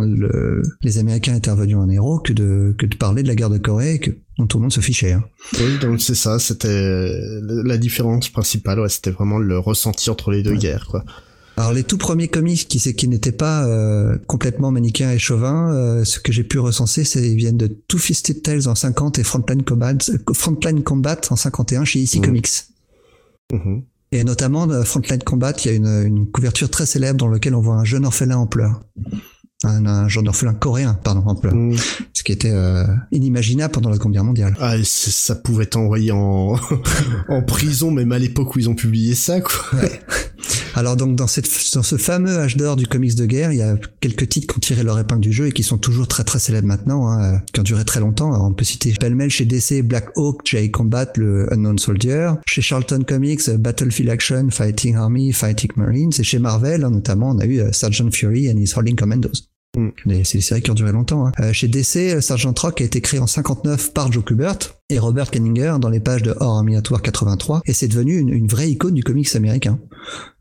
les Américains étaient revenus en héros que de, que de parler de la guerre de Corée que, dont tout le monde se fichait. Hein. Oui, donc c'est ça, c'était la différence principale, ouais, c'était vraiment le ressenti entre les deux guerres, quoi. Alors les tout premiers comics qui, qui n'étaient pas euh, complètement manichéens et chauvins, euh, ce que j'ai pu recenser, c'est ils viennent de Two Fisted Tales en 50 et Frontline Combat, Frontline Combat en 51 chez EC mmh. Comics. Mmh. Et notamment, Frontline Combat, il y a une, une couverture très célèbre dans laquelle on voit un jeune orphelin en pleurs un, un genre d'orphelin coréen, pardon, en pleurs. Mm. Ce qui était euh, inimaginable pendant la Seconde Guerre mondiale. Ah, ça pouvait t'envoyer en, en prison, même à l'époque où ils ont publié ça, quoi. Ouais. Alors donc dans, cette, dans ce fameux âge d'or du comics de guerre, il y a quelques titres qui ont tiré leur épingle du jeu et qui sont toujours très très célèbres maintenant, hein, qui ont duré très longtemps. Alors, on peut citer pêle chez DC, Black Hawk, J Combat, le Unknown Soldier, chez Charlton Comics, Battlefield Action, Fighting Army, Fighting Marines, et chez Marvel, hein, notamment, on a eu euh, Sergeant Fury and his Holding Commandos. Mm. C'est des séries qui ont duré longtemps. Hein. Euh, chez DC, Sergeant Rock a été créé en 59 par Joe Kubert et Robert Kenninger dans les pages de Or Aminatoire 83 et c'est devenu une, une, vraie icône du comics américain.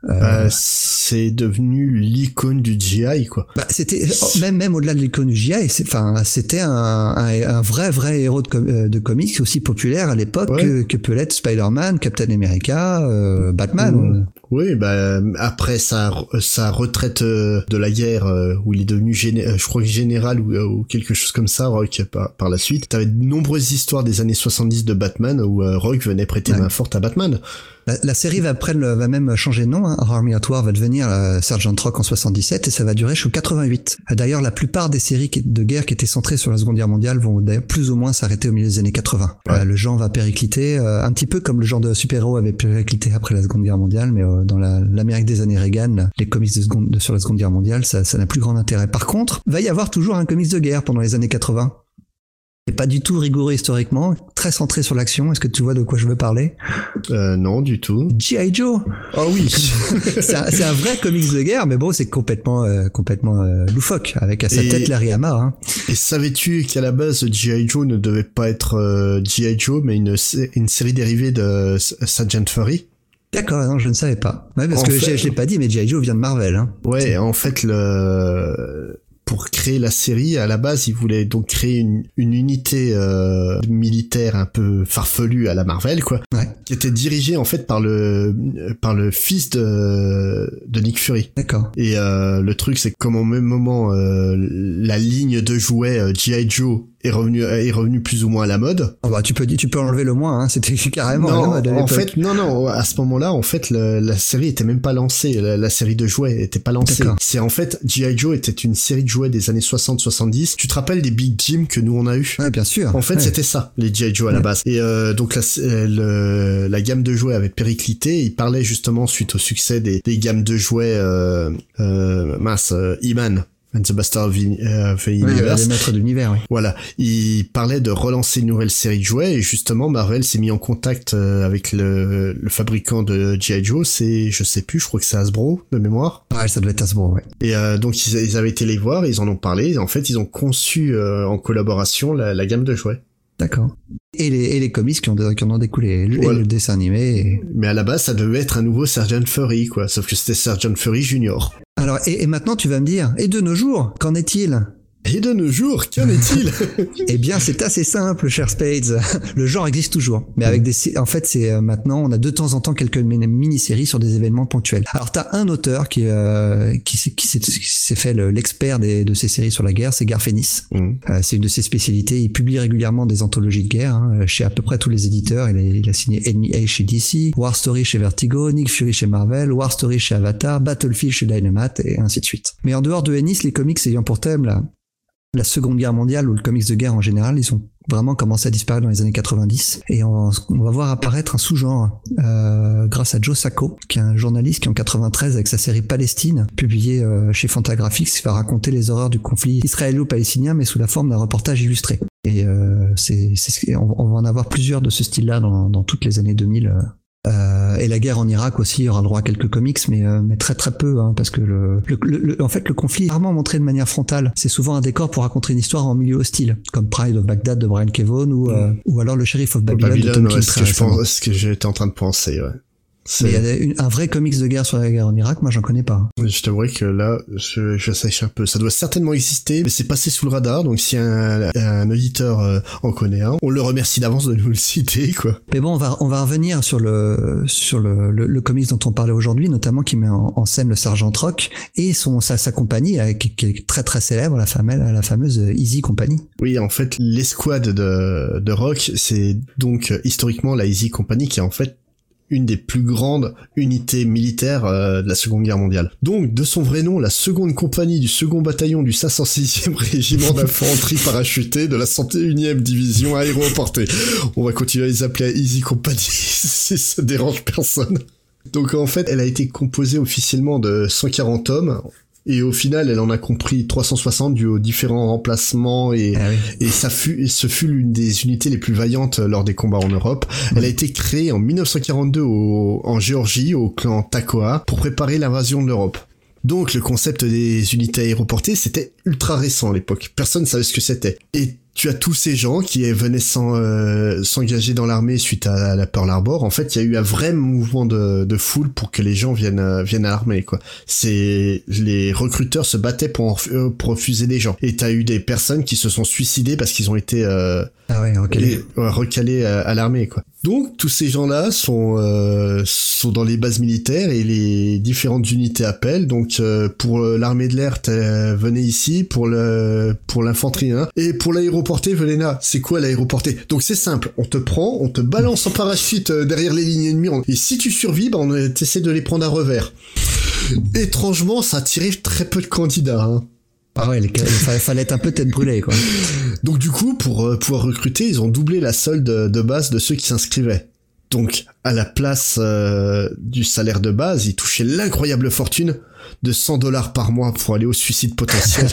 Euh, bah, c'est devenu l'icône du GI quoi. Bah, c'était même même au-delà de l'icône du GI, enfin c'était un, un, un, vrai vrai héros de, euh, de comics aussi populaire à l'époque que, que, peut l'être Spider-Man, Captain America, euh, Batman. Mm. Oui, bah après sa sa retraite euh, de la guerre où il est devenu je crois général ou, ou, quelque chose comme ça Rock par, par la suite. T'avais de nombreuses histoires des années 70 de Batman où Rock venait prêter main forte à Batman. La, série va, prendre, va même changer de nom. Hein. Army at War va devenir euh, Sergeant Rock en 77 et ça va durer jusqu'en 88. D'ailleurs, la plupart des séries de guerre qui étaient centrées sur la Seconde Guerre mondiale vont plus ou moins s'arrêter au milieu des années 80. Euh, le genre va péricliter, euh, un petit peu comme le genre de super-héros avait périclité après la Seconde Guerre mondiale, mais dans l'Amérique des années Reagan, les comics de seconde, sur la Seconde Guerre mondiale, ça n'a plus grand intérêt. Par contre, va y avoir toujours un comics de guerre pendant les années 80 c'est pas du tout rigoureux historiquement, très centré sur l'action. Est-ce que tu vois de quoi je veux parler? Euh, Non, du tout. G.I. Joe Oh oui C'est un, vrai comics de guerre, mais bon, c'est complètement euh, complètement euh, loufoque, avec à sa tête Larry Hamar. Hein. Et savais-tu qu'à la base, G.I. Joe ne devait pas être euh, G.I. Joe, mais une, une série dérivée de Sergeant Fury? D'accord, non, je ne savais pas. Ouais, parce que je, l'ai pas dit, mais G.I. Joe vient de Marvel. Hein. Ouais, en fait, le pour créer la série, à la base, ils voulaient donc créer une, une unité euh, militaire un peu farfelue à la Marvel, quoi, Ouais. qui était dirigée en fait par le par le fils de de Nick Fury. D'accord. Et euh, le truc, c'est que comme au même moment, euh, la ligne de jouets euh, G.I. Joe est revenue est revenu plus ou moins à la mode. Oh, bah, tu peux tu peux enlever le moins. Hein. C'était carrément. à la non, mode à en fait, non, non. À ce moment-là, en fait, le- la série était même pas lancée. La, la série de jouets était pas lancée. C'est en fait G.I. Joe était une série de jouets des années 60-70. Tu te rappelles des Big Jim que nous on a eu? Ouais, bien sûr. en fait, Ouais. c'était ça, les G.I. Joe à la base. Et euh, donc la, euh, le- la gamme de jouets avait périclité. Il parlait justement suite au succès des, des gammes de jouets euh, euh, mince, euh, E-Man and the Bastard of, euh, Oui, Universe. les maîtres de l'univers, oui. Voilà, il parlait de relancer une nouvelle série de jouets et justement Marvel s'est mis en contact euh, avec le, le fabricant de G.I. Joe, c'est je sais plus, je crois que c'est Hasbro de mémoire. Ouais, ça devait être Hasbro, ouais. Et euh, donc ils, ils avaient été les voir, ils en ont parlé. Et en fait, ils ont conçu euh, en collaboration la, la gamme de jouets. D'accord. Et les, et les comics qui, ont, qui en ont découlé, le, et Voilà. le dessin animé. et- Mais à la base, ça devait être un nouveau Sergeant Fury, quoi. Sauf que c'était Sergeant Fury Junior. Alors, et, et maintenant tu vas me dire, et de nos jours, qu'en est-il? Et de nos jours, qu'en est-il? Eh bien, c'est assez simple, cher Spades. Le genre existe toujours, mais avec des, en fait, c'est euh, maintenant, on a de temps en temps quelques mini- mini-séries sur des événements ponctuels. Alors, t'as un auteur qui, euh, qui, s'est- qui s'est fait le- l'expert des- de ces séries sur la guerre, c'est Garfénis. Mhm. Euh, c'est une de ses spécialités. Il publie régulièrement des anthologies de guerre hein, chez à peu près tous les éditeurs. Il a, il a signé Enemy Age chez DC, War Story chez Vertigo, Nick Fury chez Marvel, War Story chez Avatar, Battlefield chez Dynamite et ainsi de suite. Mais en dehors de Ennis, les comics ayant pour thème la, la Seconde Guerre mondiale ou le comics de guerre en général, ils ont vraiment commencé à disparaître dans les années 90 et on, va voir apparaître un sous-genre euh, grâce à Joe Sacco qui est un journaliste qui en 93 avec sa série Palestine publiée euh, chez Fantagraphics va raconter les horreurs du conflit israélo-palestinien mais sous la forme d'un reportage illustré. Et euh, on, va en avoir plusieurs de ce style-là dans, dans toutes les années 2000 euh, euh, et la guerre en Irak aussi aura le droit à quelques comics, mais, euh, mais très très peu, hein, parce que le, le, le- en fait le conflit est rarement montré de manière frontale. C'est souvent un décor pour raconter une histoire en milieu hostile, comme Pride of Baghdad de Brian Kevon ou, euh, ou alors le shérif of Babylon, de Tom King ce que je pense, ce que j'étais en train de penser, ouais. Mais il y a une- un vrai comics de guerre sur la guerre en Irak, moi j'en connais pas. Je t'avouerai que là, je, je sèche un peu. Ça doit certainement exister, mais c'est passé sous le radar. Donc si un, un auditeur euh, en connaît un, on le remercie d'avance de nous le citer, quoi. Mais bon, on va on va revenir sur le sur le, le, le comics dont on parlait aujourd'hui, notamment qui met en, en scène le sergent Rock et son sa, sa compagnie euh, qui, qui est très très célèbre, la fameuse la fameuse Easy Company. Oui, en fait, l'escouade de, de Rock, c'est donc euh, historiquement la Easy Company qui est en fait une des plus grandes unités militaires euh, de la Seconde Guerre mondiale. Donc, de son vrai nom, la seconde compagnie du second bataillon du 506e régiment d'infanterie parachutée de la 101e division aéroportée. On va continuer à les appeler Easy Company si ça dérange personne. Donc en fait, elle a été composée officiellement de 140 hommes. Et au final, elle en a compris 360 dû aux différents remplacements et, Ah oui. et ça fut, ce fut l'une des unités les plus vaillantes lors des combats en Europe. Elle a été créée en 1942 au- en Géorgie, au clan Takoa, pour préparer l'invasion de l'Europe. Donc le concept des unités aéroportées, c'était ultra récent à l'époque. Personne ne savait ce que c'était. Et tu as tous ces gens qui venaient euh, s'engager dans l'armée suite à la Pearl Harbor. En fait, il y a eu un vrai mouvement de, de foule pour que les gens viennent euh, viennent à l'armée. Quoi. C'est les recruteurs se battaient pour en euh, pour refuser les gens. Et t'as eu des personnes qui se sont suicidées parce qu'ils ont été euh, Ah ouais, ouais, recalés à, à l'armée quoi. Donc tous ces gens-là sont euh, sont dans les bases militaires et les différentes unités appellent. Donc euh, pour euh, l'armée de l'air, venez ici pour le pour l'infanterie hein. et pour l'aéroporté venez là. C'est quoi l'aéroporté? Donc c'est simple, on te prend, on te balance en parachute derrière les lignes ennemies et si tu survis, bah, on essaie de les prendre à revers. Étrangement, ça attirait très peu de candidats. Hein. Ah ouais, il fallait, fallait être un peu tête brûlée, quoi. Donc du coup, pour euh, pouvoir recruter, ils ont doublé la solde de base de ceux qui s'inscrivaient. Donc à la place euh, du salaire de base, ils touchaient l'incroyable fortune de 100 dollars par mois pour aller au suicide potentiel.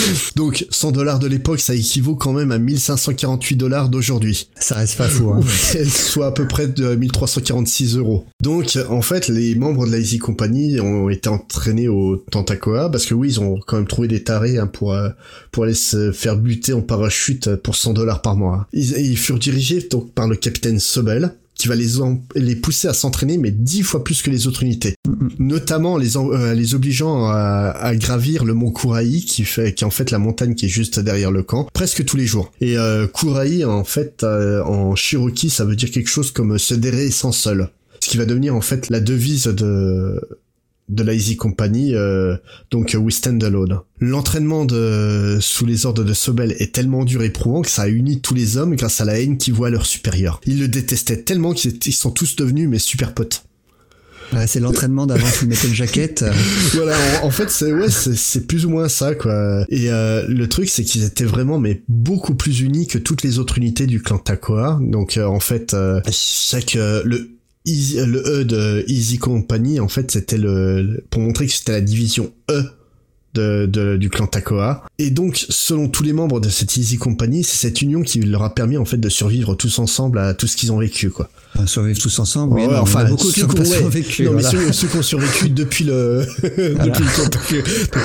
Donc 100 dollars de l'époque, ça équivaut quand même à 1548 dollars d'aujourd'hui. Ça reste pas fou, hein. Soit à peu près de 1346 euros. Donc, en fait, les membres de la Easy Company ont été entraînés au Tentacoa parce que oui, ils ont quand même trouvé des tarés hein, pour euh, pour aller se faire buter en parachute pour 100 dollars par mois. Ils, ils furent dirigés donc par le capitaine Sobel qui va les, les pousser à s'entraîner, mais dix fois plus que les autres unités. Notamment les, en- euh, les obligeant à, à gravir le mont Kuraï, qui fait, qui est en fait la montagne qui est juste derrière le camp, presque tous les jours. Et euh, Kuraï, en fait, euh, en Cherokee, ça veut dire quelque chose comme se dérer sans seul. Ce qui va devenir en fait la devise de de la Easy Company, euh, donc euh, We Stand Alone. L'entraînement de sous les ordres de Sobel est tellement dur et éprouvant que ça a uni tous les hommes grâce à la haine qu'ils voient à leur supérieur. Ils le détestaient tellement qu'ils sont tous devenus mes super potes. Ouais, c'est l'entraînement d'avant Full Metal Jacket. Voilà, en, en fait, c'est ouais, c'est c'est plus ou moins ça, quoi. Et euh, le truc, c'est qu'ils étaient vraiment, mais beaucoup plus unis que toutes les autres unités du clan Takoa. Donc, euh, en fait, euh, chaque euh, le Le E de Easy Company, en fait, c'était le, pour montrer que c'était la division E du clan Takoa. Et donc, selon tous les membres de cette Easy Company, c'est cette union qui leur a permis en fait de survivre tous ensemble à tout ce qu'ils ont vécu, quoi. on survive tous ensemble. Oui, Ouais, non, enfin, beaucoup ceux qui ont- survécu. Non, mais voilà. ceux, ceux qui ont survécu depuis le, depuis le temps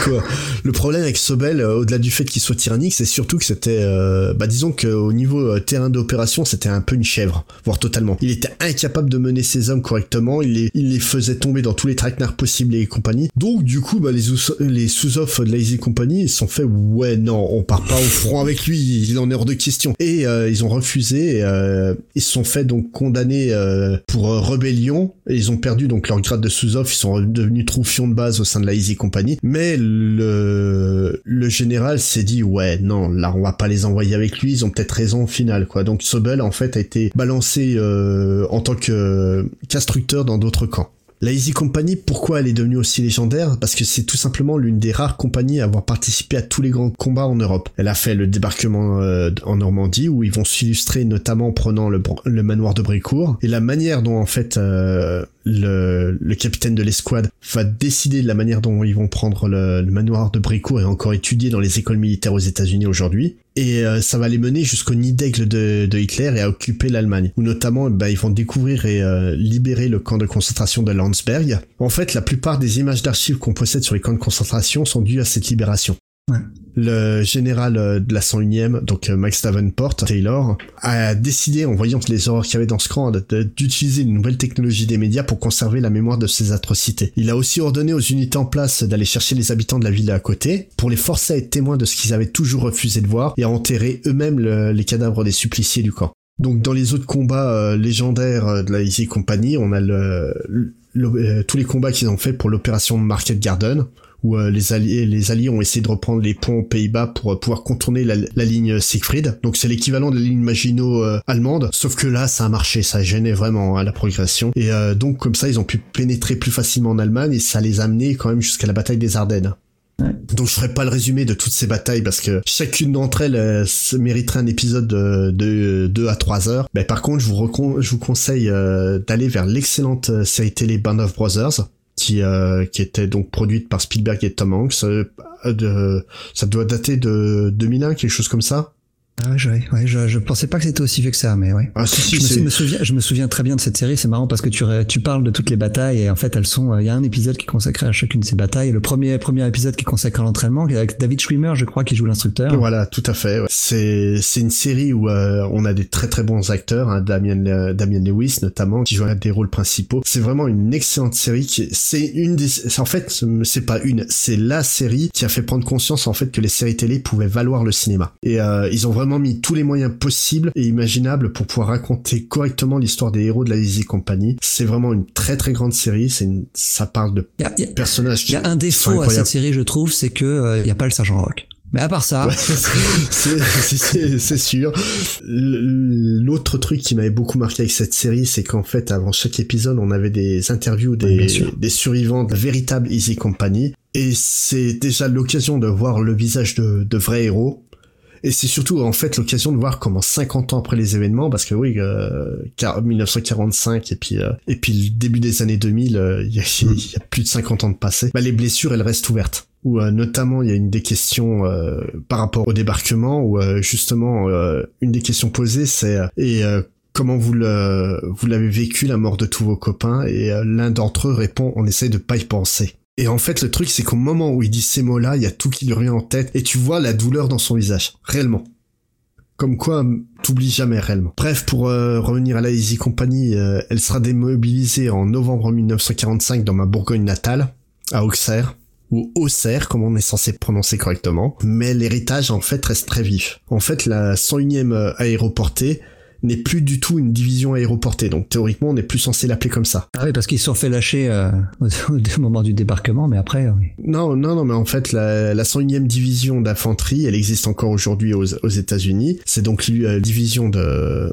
quoi. Le problème avec Sobel, euh, au-delà du fait qu'il soit tyrannique, c'est surtout que c'était, euh, bah, disons qu'au niveau euh, terrain d'opération, c'était un peu une chèvre, voire totalement. Il était incapable de mener ses hommes correctement, il les, il les faisait tomber dans tous les traquenards possibles et compagnie. Donc, du coup, bah, les, les sous-offres de la Easy Company, ils sont fait, ouais, non, on part pas au front avec lui, il en est hors de question. Et, euh, ils ont refusé, euh, ils se sont fait donc condamner, euh, pour euh, rébellion, et ils ont perdu donc leur grade de sous-off, ils sont devenus troufions de base au sein de la Easy Company. Mais le, le général s'est dit, ouais, non, là, on va pas les envoyer avec lui, ils ont peut-être raison au final, quoi. Donc Sobel, en fait, a été balancé euh, en tant que qu'instructeur dans d'autres camps. La Easy Company, pourquoi elle est devenue aussi légendaire? Parce que c'est tout simplement l'une des rares compagnies à avoir participé à tous les grands combats en Europe. Elle a fait le débarquement euh, en Normandie, où ils vont s'illustrer notamment en prenant le, manoir de Brécourt. Et la manière dont en fait euh, le, capitaine de l'escouade va décider de la manière dont ils vont prendre le, manoir de Brécourt est encore étudié dans les écoles militaires aux États-Unis aujourd'hui. Et euh, ça va les mener jusqu'au nid d'aigle de, Hitler et à occuper l'Allemagne. Où notamment, bah, ils vont découvrir et euh, libérer le camp de concentration de Landsberg. En fait, la plupart des images d'archives qu'on possède sur les camps de concentration sont dues à cette libération. Le général euh, de la 101e, donc euh, Max Davenport, Taylor, a décidé, en voyant les horreurs qu'il y avait dans ce de- d'utiliser une nouvelle technologie des médias pour conserver la mémoire de ces atrocités. Il a aussi ordonné aux unités en place d'aller chercher les habitants de la ville à côté, pour les forcer à être témoins de ce qu'ils avaient toujours refusé de voir, et à enterrer eux-mêmes le- les cadavres des suppliciés du camp. Donc dans les autres combats euh, légendaires de la Easy Company, on a tous les combats qu'ils ont fait pour l'opération Market Garden, où euh, les alliés les alliés ont essayé de reprendre les ponts aux Pays-Bas pour euh, pouvoir contourner la, la ligne Siegfried. Donc c'est l'équivalent de la ligne Maginot euh, allemande, sauf que là ça a marché, ça gênait vraiment hein, la progression. Et euh, donc comme ça ils ont pu pénétrer plus facilement en Allemagne et ça les a amenés quand même jusqu'à la bataille des Ardennes. Donc je ferai pas le résumé de toutes ces batailles parce que chacune d'entre elles euh, se mériterait un épisode de, de 2 à 3 heures. Mais par contre, je vous, je vous conseille euh, d'aller vers l'excellente euh, série télé Band of Brothers qui euh, qui était donc produite par Spielberg et Tom Hanks. Euh, de, ça doit dater de 2001, quelque chose comme ça. Ah ouais, je, ouais, je, je pensais pas que c'était aussi vieux que ça, mais ouais. Ah si si, Je me, me souviens, je me souviens très bien de cette série. C'est marrant parce que tu, tu parles de toutes les batailles et en fait elles sont. euh, Il y a un épisode qui est consacré à chacune de ces batailles. Le premier premier épisode qui est consacré à l'entraînement avec David Schwimmer, je crois, qui joue l'instructeur. Voilà, tout à fait. ouais. C'est c'est une série où euh, on a des très très bons acteurs, hein, Damien euh, Damien Lewis notamment, qui joue des rôles principaux. C'est vraiment une excellente série. qui C'est une des. En fait, c'est pas une, c'est la série qui a fait prendre conscience en fait que les séries télé pouvaient valoir le cinéma. Et euh, ils ont vraiment mis tous les moyens possibles et imaginables pour pouvoir raconter correctement l'histoire des héros de la Easy Company. C'est vraiment une très très grande série. C'est une... ça parle de y a, y a- personnages. il y a un défaut à cette série, je trouve, c'est que euh, il y a pas le sergent Rock. Mais à part ça, Ouais, c'est- sûr. L'autre truc qui m'avait beaucoup marqué avec cette série, c'est qu'en fait, avant chaque épisode, on avait des interviews des, des survivants de la véritable Easy Company. Et c'est déjà l'occasion de voir le visage de, de vrais héros. Et c'est surtout en fait l'occasion de voir comment 50 ans après les événements, parce que oui, euh, car- 1945 et puis euh, et puis le début des années 2000, euh, il y, a, plus de 50 ans de passé. Bah, les blessures, elles restent ouvertes. Où euh, notamment il y a une des questions euh, par rapport au débarquement, où euh, justement euh, une des questions posées c'est euh, et comment vous le vous l'avez vécu la mort de tous vos copains et l'un d'entre eux répond on essaie de pas y penser. Et en fait, le truc, c'est qu'au moment où il dit ces mots-là, il y a tout qui lui revient en tête, et tu vois la douleur dans son visage, réellement. Comme quoi, t'oublies jamais réellement. Bref, pour euh, revenir à la Easy Company, euh, elle sera démobilisée en novembre 1945 dans ma Bourgogne natale, à Auxerre ou Auxerre, comme on est censé prononcer correctement. Mais l'héritage, en fait, reste très vif. En fait, la 101e aéroportée n'est plus du tout une division aéroportée. Donc théoriquement, on n'est plus censé l'appeler comme ça. Ah oui, parce qu'ils se sont fait lâcher euh, au, moment du débarquement, mais après. Oui. Non, non, non, mais en fait, la, la 101e division d'infanterie, elle existe encore aujourd'hui aux, aux États-Unis. C'est donc la division de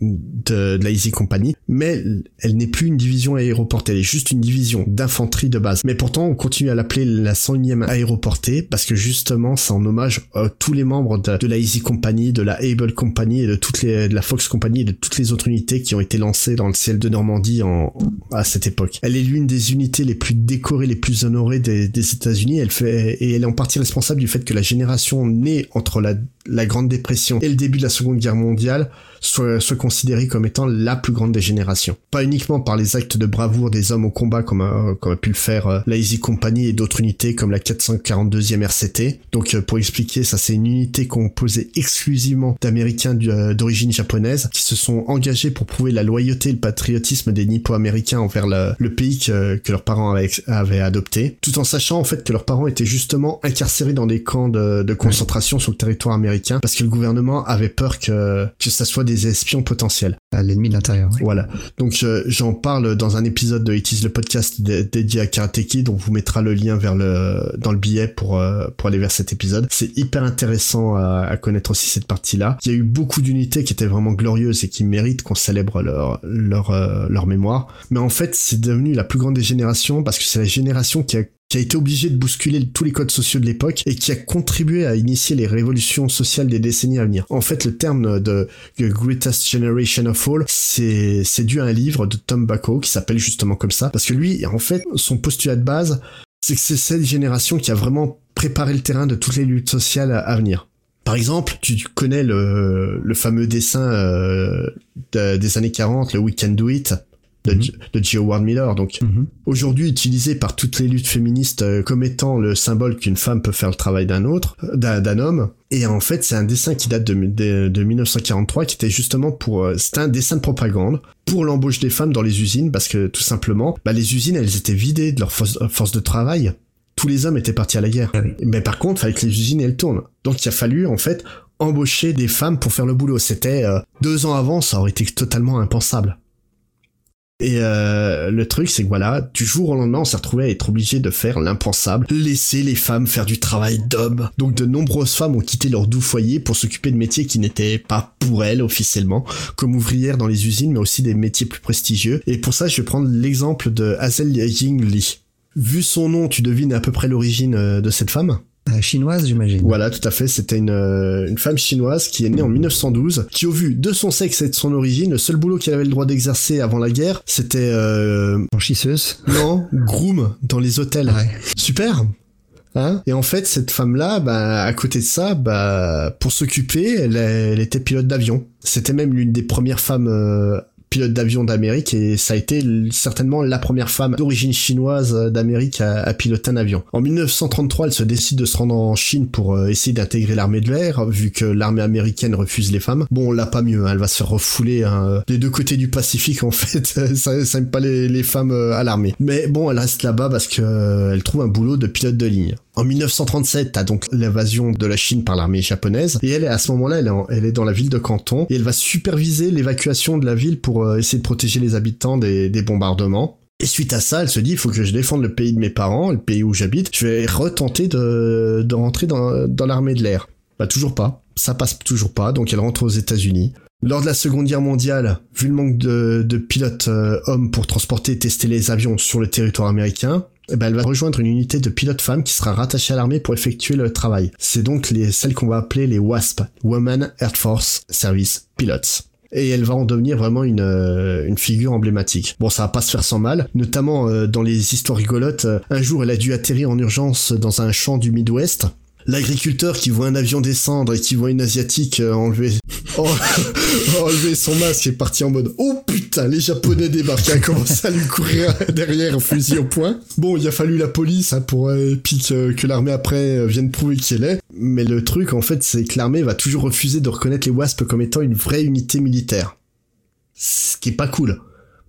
de, de, la Easy Company, mais elle n'est plus une division aéroportée, elle est juste une division d'infanterie de base. Mais pourtant, on continue à l'appeler la 101e aéroportée parce que justement, c'est en hommage à tous les membres de, la Easy Company, de la Able Company et de toutes les de la Fox Company et de toutes les autres unités qui ont été lancées dans le ciel de Normandie en, à cette époque. Elle est l'une des unités les plus décorées, les plus honorées des, des États-Unis. Elle fait et elle est en partie responsable du fait que la génération née entre la la Grande Dépression et le début de la Seconde Guerre mondiale soit considérée comme étant la plus grande des générations. Pas uniquement par les actes de bravoure des hommes au combat comme a, comme a pu le faire euh, la Easy Company et d'autres unités comme la 442e RCT. Donc euh, pour expliquer, ça c'est une unité composée exclusivement d'Américains euh, d'origine japonaise qui se sont engagés pour prouver la loyauté et le patriotisme des Nippo-américains envers le, pays que, leurs parents avaient, adopté, tout en sachant en fait que leurs parents étaient justement incarcérés dans des camps de concentration sur le territoire américain parce que le gouvernement avait peur que que ça soit des espions potentiels. À l'ennemi de l'intérieur. Oui. Voilà. Donc euh, j'en parle dans un épisode de It is le podcast dédié à Karate Kid, donc vous mettra le lien vers le dans le billet pour euh, pour aller vers cet épisode. C'est hyper intéressant à, à, connaître aussi cette partie-là. Il y a eu beaucoup d'unités qui étaient vraiment glorieuses et qui méritent qu'on célèbre leur leur euh, leur mémoire. Mais en fait, c'est devenu la plus grande des générations parce que c'est la génération qui a qui a été obligé de bousculer tous les codes sociaux de l'époque et qui a contribué à initier les révolutions sociales des décennies à venir. En fait, le terme de The Greatest Generation of All, c'est, dû à un livre de Tom Bacco qui s'appelle justement comme ça, parce que lui, en fait, son postulat de base, c'est que c'est cette génération qui a vraiment préparé le terrain de toutes les luttes sociales à, venir. Par exemple, tu connais le, le fameux dessin euh, de, des années 40, le We Can Do It, de, mm de G. Howard Miller. Donc, mm-hmm. aujourd'hui utilisé par toutes les luttes féministes euh, comme étant le symbole qu'une femme peut faire le travail d'un autre, d'un homme. Et en fait, c'est un dessin qui date de, de, de 1943, qui était justement pour, euh, c'était un dessin de propagande pour l'embauche des femmes dans les usines, parce que tout simplement, bah, les usines, elles étaient vidées de leur force, force de travail. Tous les hommes étaient partis à la guerre. Ah oui. Mais par contre, avec les usines, elles tournent. Donc, il a fallu, en fait, embaucher des femmes pour faire le boulot. C'était euh, deux ans avant, ça aurait été totalement impensable. Et euh, le truc, c'est que voilà, du jour au lendemain, on s'est retrouvé à être obligé de faire l'impensable, laisser les femmes faire du travail d'homme. Donc de nombreuses femmes ont quitté leur doux foyer pour s'occuper de métiers qui n'étaient pas pour elles officiellement, comme ouvrières dans les usines, mais aussi des métiers plus prestigieux. Et pour ça, je vais prendre l'exemple de Hazel Ying Lee. Vu son nom, tu devines à peu près l'origine euh, de cette femme? Chinoise, j'imagine. Voilà, tout à fait. C'était une, euh, une femme chinoise qui est née en 1912, qui au vu de son sexe et de son origine, le seul boulot qu'elle avait le droit d'exercer avant la guerre, c'était... Euh... Blanchisseuse Non, groom dans les hôtels. Ouais. Super Hein et en fait, cette femme-là, bah, à côté de ça, bah, pour s'occuper, elle, elle, était pilote d'avion. C'était même l'une des premières femmes euh, pilote d'avion d'Amérique et ça a été certainement la première femme d'origine chinoise d'Amérique à, piloter un avion. En 1933, elle se décide de se rendre en Chine pour euh, essayer d'intégrer l'armée de l'air, vu que l'armée américaine refuse les femmes. Bon, on l'a pas mieux, hein, elle va se refouler hein, des deux côtés du Pacifique en fait. ça, ça aime pas les, les femmes euh, à l'armée. Mais bon, elle reste là-bas parce que euh, elle trouve un boulot de pilote de ligne. En 1937, t'as donc l'invasion de la Chine par l'armée japonaise, et elle, à ce moment-là, elle, est dans la ville de Canton, et elle va superviser l'évacuation de la ville pour euh, essayer de protéger les habitants des, bombardements. Et suite à ça, elle se dit, il faut que je défende le pays de mes parents, le pays où j'habite, je vais retenter de, rentrer dans, l'armée de l'air. Bah toujours pas, ça passe toujours pas, donc elle rentre aux États-Unis. Lors de la Seconde Guerre mondiale, vu le manque de, de pilotes euh, hommes pour transporter et tester les avions sur le territoire américain, eh ben, elle va rejoindre une unité de pilotes femmes qui sera rattachée à l'armée pour effectuer le travail. C'est donc les, celles qu'on va appeler les WASP, Women Air Force Service Pilots et elle va en devenir vraiment une, euh, une figure emblématique. Bon, ça va pas se faire sans mal, notamment euh, dans les histoires rigolotes. Euh, un jour, elle a dû atterrir en urgence dans un champ du Midwest L'agriculteur qui voit un avion descendre et qui voit une asiatique euh, enlever enlever son masque est parti en mode oh putain les japonais débarquent et a commencé à lui courir derrière fusil au poing. Bon il a fallu la police hein, pour euh, que, que l'armée après euh, vienne prouver qui elle est. Mais le truc en fait c'est que l'armée va toujours refuser de reconnaître les WASP comme étant une vraie unité militaire. Ce qui est pas cool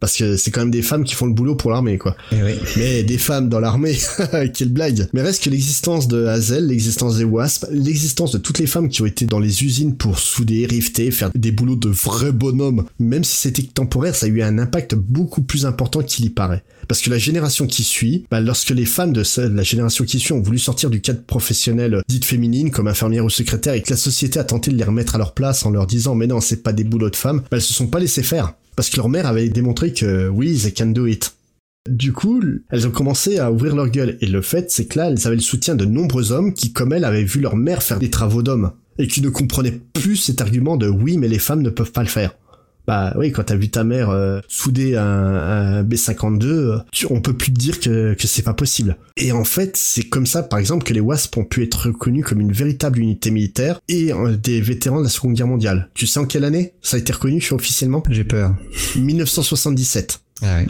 parce que c'est quand même des femmes qui font le boulot pour l'armée quoi. Eh oui. Mais des femmes dans l'armée, quelle blague. Mais reste que l'existence de Hazel, l'existence des Wasp, l'existence de toutes les femmes qui ont été dans les usines pour souder, rifter, faire des boulots de vrais bonhommes, même si c'était temporaire, ça a eu un impact beaucoup plus important qu'il y paraît. Parce que la génération qui suit, bah, lorsque les femmes de la génération qui suit ont voulu sortir du cadre professionnel dite féminine, comme infirmière ou secrétaire, et que la société a tenté de les remettre à leur place en leur disant mais non, c'est pas des boulots de femmes, bah, elles se sont pas laissées faire parce que leur mère avait démontré que oui, they can do it. Du coup, elles ont commencé à ouvrir leur gueule, et le fait, c'est que là, elles avaient le soutien de nombreux hommes qui, comme elles, avaient vu leur mère faire des travaux d'hommes, et qui ne comprenaient plus cet argument de oui, mais les femmes ne peuvent pas le faire. Bah oui, quand t'as vu ta mère euh, souder un, un B52, euh, tu, on peut plus te dire que, que c'est pas possible. Et en fait, c'est comme ça, par exemple, que les WASP ont pu être reconnus comme une véritable unité militaire et euh, des vétérans de la Seconde Guerre mondiale. Tu sais en quelle année? Ça a été reconnu officiellement? J'ai peur. 1977. Ah ouais.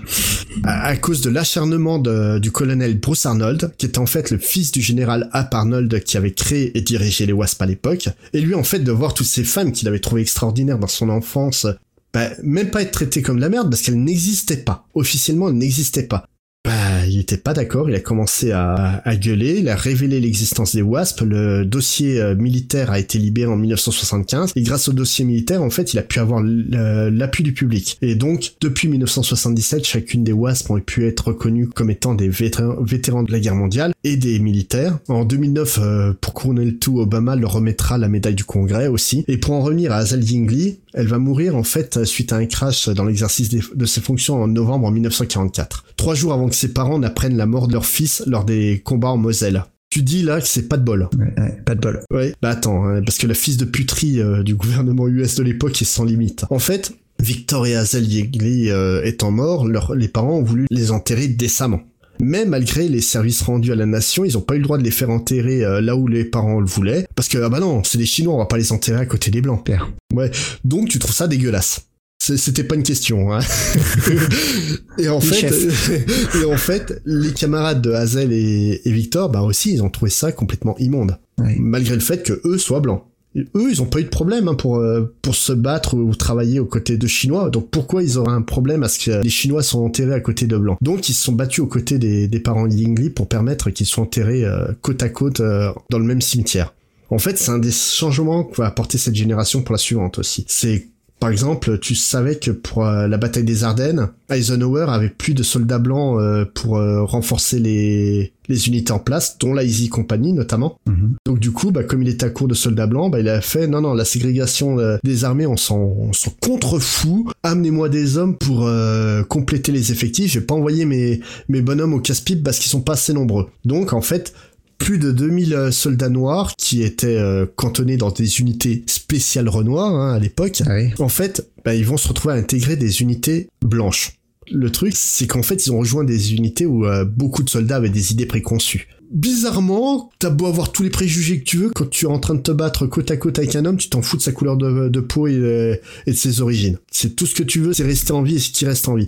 À, à cause de l'acharnement du colonel Bruce Arnold, qui était en fait le fils du général Ap Arnold qui avait créé et dirigé les WASP à l'époque, et lui en fait de voir toutes ces femmes qu'il avait trouvées extraordinaires dans son enfance, bah, même pas être traitées comme de la merde parce qu'elles n'existaient pas. Officiellement, elles n'existaient pas. Bah, il était pas d'accord, il a commencé à, à gueuler, il a révélé l'existence des WASP, le dossier euh, militaire a été libéré en 1975, et grâce au dossier militaire, en fait, il a pu avoir l- l'appui du public. Et donc, depuis 1977, chacune des WASP ont pu être reconnues comme étant des vétérans, de la guerre mondiale et des militaires. En 2009, euh, pour couronner le tout, Obama leur remettra la médaille du Congrès aussi. Et pour en revenir à Hazel Dingley, elle va mourir en fait suite à un crash dans l'exercice de ses fonctions en novembre en 1944. Trois jours avant que ses parents n'apprennent la mort de leur fils lors des combats en Moselle. Tu dis là que c'est pas de bol. Ouais, ouais, pas de bol. Ouais. Bah attends, hein, parce que la fils de puterie euh, du gouvernement US de l'époque est sans limite. En fait, Victor et Hazel Yeagley euh, étant morts, les parents ont voulu les enterrer décemment. Mais malgré les services rendus à la nation, ils ont pas eu le droit de les faire enterrer euh, là où les parents le voulaient. Parce que, ah bah non, c'est des Chinois, on va pas les enterrer à côté des Blancs. Père. Ouais, donc tu trouves ça dégueulasse. C'était pas une question. Hein. et en fait, chef. et en fait, les camarades de Hazel et, et Victor, bah aussi, ils ont trouvé ça complètement immonde, Ouais. malgré le fait que eux soient blancs. Eux, ils ont pas eu de problème hein, pour euh, pour se battre ou travailler aux côtés de Chinois. Donc pourquoi ils auraient un problème à ce que les Chinois sont enterrés à côté de blancs Donc ils se sont battus aux côtés des, des parents Yingli pour permettre qu'ils soient enterrés euh, côte à côte euh, dans le même cimetière. En fait, c'est un des changements que va apporter cette génération pour la suivante aussi. C'est par exemple, tu savais que pour euh, la bataille des Ardennes, Eisenhower avait plus de soldats blancs euh, pour euh, renforcer les, les unités en place, dont la Easy Company notamment. Mhm. Donc du coup, bah, comme il était à court de soldats blancs, bah, il a fait non non la ségrégation euh, des armées, on s'en on s'en contrefou. Amenez-moi des hommes pour euh, compléter les effectifs. Je vais pas envoyer mes mes bonhommes au casse-pipe parce qu'ils sont pas assez nombreux. Donc en fait, plus de 2000 euh, soldats noirs qui étaient euh, cantonnés dans des unités spéciales Renoir hein, à l'époque. Ah oui. En fait, bah, ils vont se retrouver à intégrer des unités blanches. Le truc, c'est qu'en fait, ils ont rejoint des unités où euh, beaucoup de soldats avaient des idées préconçues. Bizarrement, t'as beau avoir tous les préjugés que tu veux, quand tu es en train de te battre côte à côte avec un homme, tu t'en fous de sa couleur de, de peau et, et de ses origines. C'est tout ce que tu veux, c'est rester en vie et ce qui reste en vie.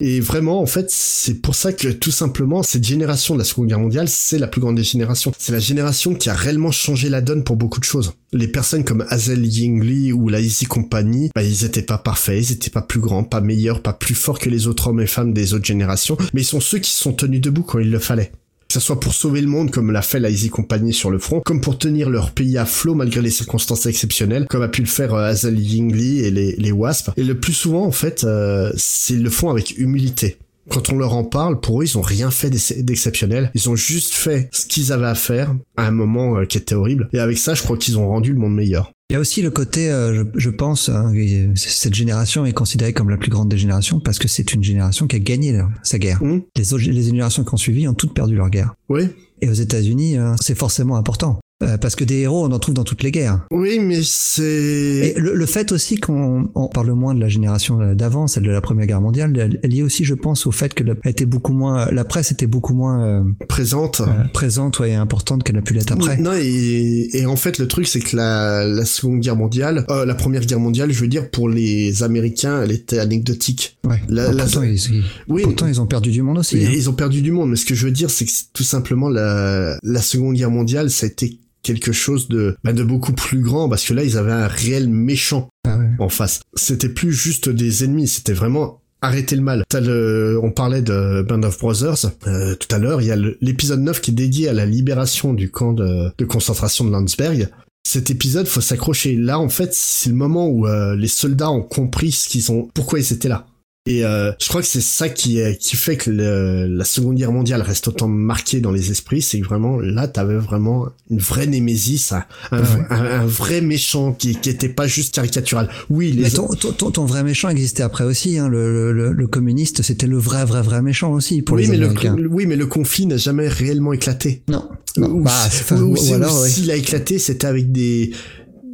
Et vraiment, en fait, c'est pour ça que tout simplement, cette génération de la Seconde Guerre mondiale, c'est la plus grande des générations. C'est la génération qui a réellement changé la donne pour beaucoup de choses. Les personnes comme Hazel Yingli ou la Easy Company, bah, ils étaient pas parfaits, ils étaient pas plus grands, pas meilleurs, pas plus forts que les autres hommes et femmes des autres générations, mais ils sont ceux qui sont tenus debout quand il le fallait. Que ce soit pour sauver le monde comme l'a fait la Easy Company sur le front, comme pour tenir leur pays à flot malgré les circonstances exceptionnelles, comme a pu le faire euh, Hazel Yingli et les, les Wasp. Et le plus souvent, en fait, euh, ils le font avec humilité. Quand on leur en parle, pour eux, ils ont rien fait d'ex- d'exceptionnel. Ils ont juste fait ce qu'ils avaient à faire à un moment euh, qui était horrible. Et avec ça, je crois qu'ils ont rendu le monde meilleur. Il y a aussi le côté, euh, je, je pense, hein, et cette génération est considérée comme la plus grande des générations parce que c'est une génération qui a gagné leur- sa guerre. Hum, Les, autres- les générations qui ont suivi ont toutes perdu leur guerre. oui, Et aux États-Unis, euh, c'est forcément important. Euh, parce que des héros, on en trouve dans toutes les guerres. Oui, mais c'est... Et le, le fait aussi qu'on on parle moins de la génération d'avant, celle de la Première Guerre mondiale, elle est liée aussi, je pense, au fait que la, était beaucoup moins, la presse était beaucoup moins euh, présente, euh, présente, ouais, et importante qu'elle a pu l'être après. Non, et, et en fait, le truc, c'est que la, la Seconde Guerre mondiale, euh, la Première Guerre mondiale, je veux dire, pour les Américains, elle était anecdotique. Ouais. La, la- pourtant, ils, ils- Oui. pourtant, ils ont perdu du monde aussi. Hein. Ils ont perdu du monde, mais ce que je veux dire, c'est que tout simplement la, la Seconde Guerre mondiale, ça a été quelque chose de, bah, de beaucoup plus grand, parce que là, ils avaient un réel méchant Ah ouais. en face. C'était plus juste des ennemis, c'était vraiment arrêter le mal. Le, on parlait de Band of Brothers euh, tout à l'heure. Il y a l'épisode 9 qui est dédié à la libération du camp de, de concentration de Landsberg. Cet épisode, faut s'accrocher. Là, en fait, c'est le moment où euh, les soldats ont compris ce qu'ils ont, pourquoi ils étaient là. Et euh, je crois que c'est ça qui, est- qui fait que le- la Seconde Guerre mondiale reste autant marquée dans les esprits, c'est que vraiment là, t'avais vraiment une vraie némésis, un, un, Ah ouais. un- un vrai méchant qui, qui était pas juste caricatural. Oui, les Mais ton, ton, ton- vrai méchant existait après aussi. Hein. Le, le, le- communiste, c'était le vrai, vrai, vrai méchant aussi pour oui, les mais le, oui, mais le conflit n'a jamais réellement éclaté. Non. Bah, ou ou ou alors, ouais. s'il a éclaté, c'était avec des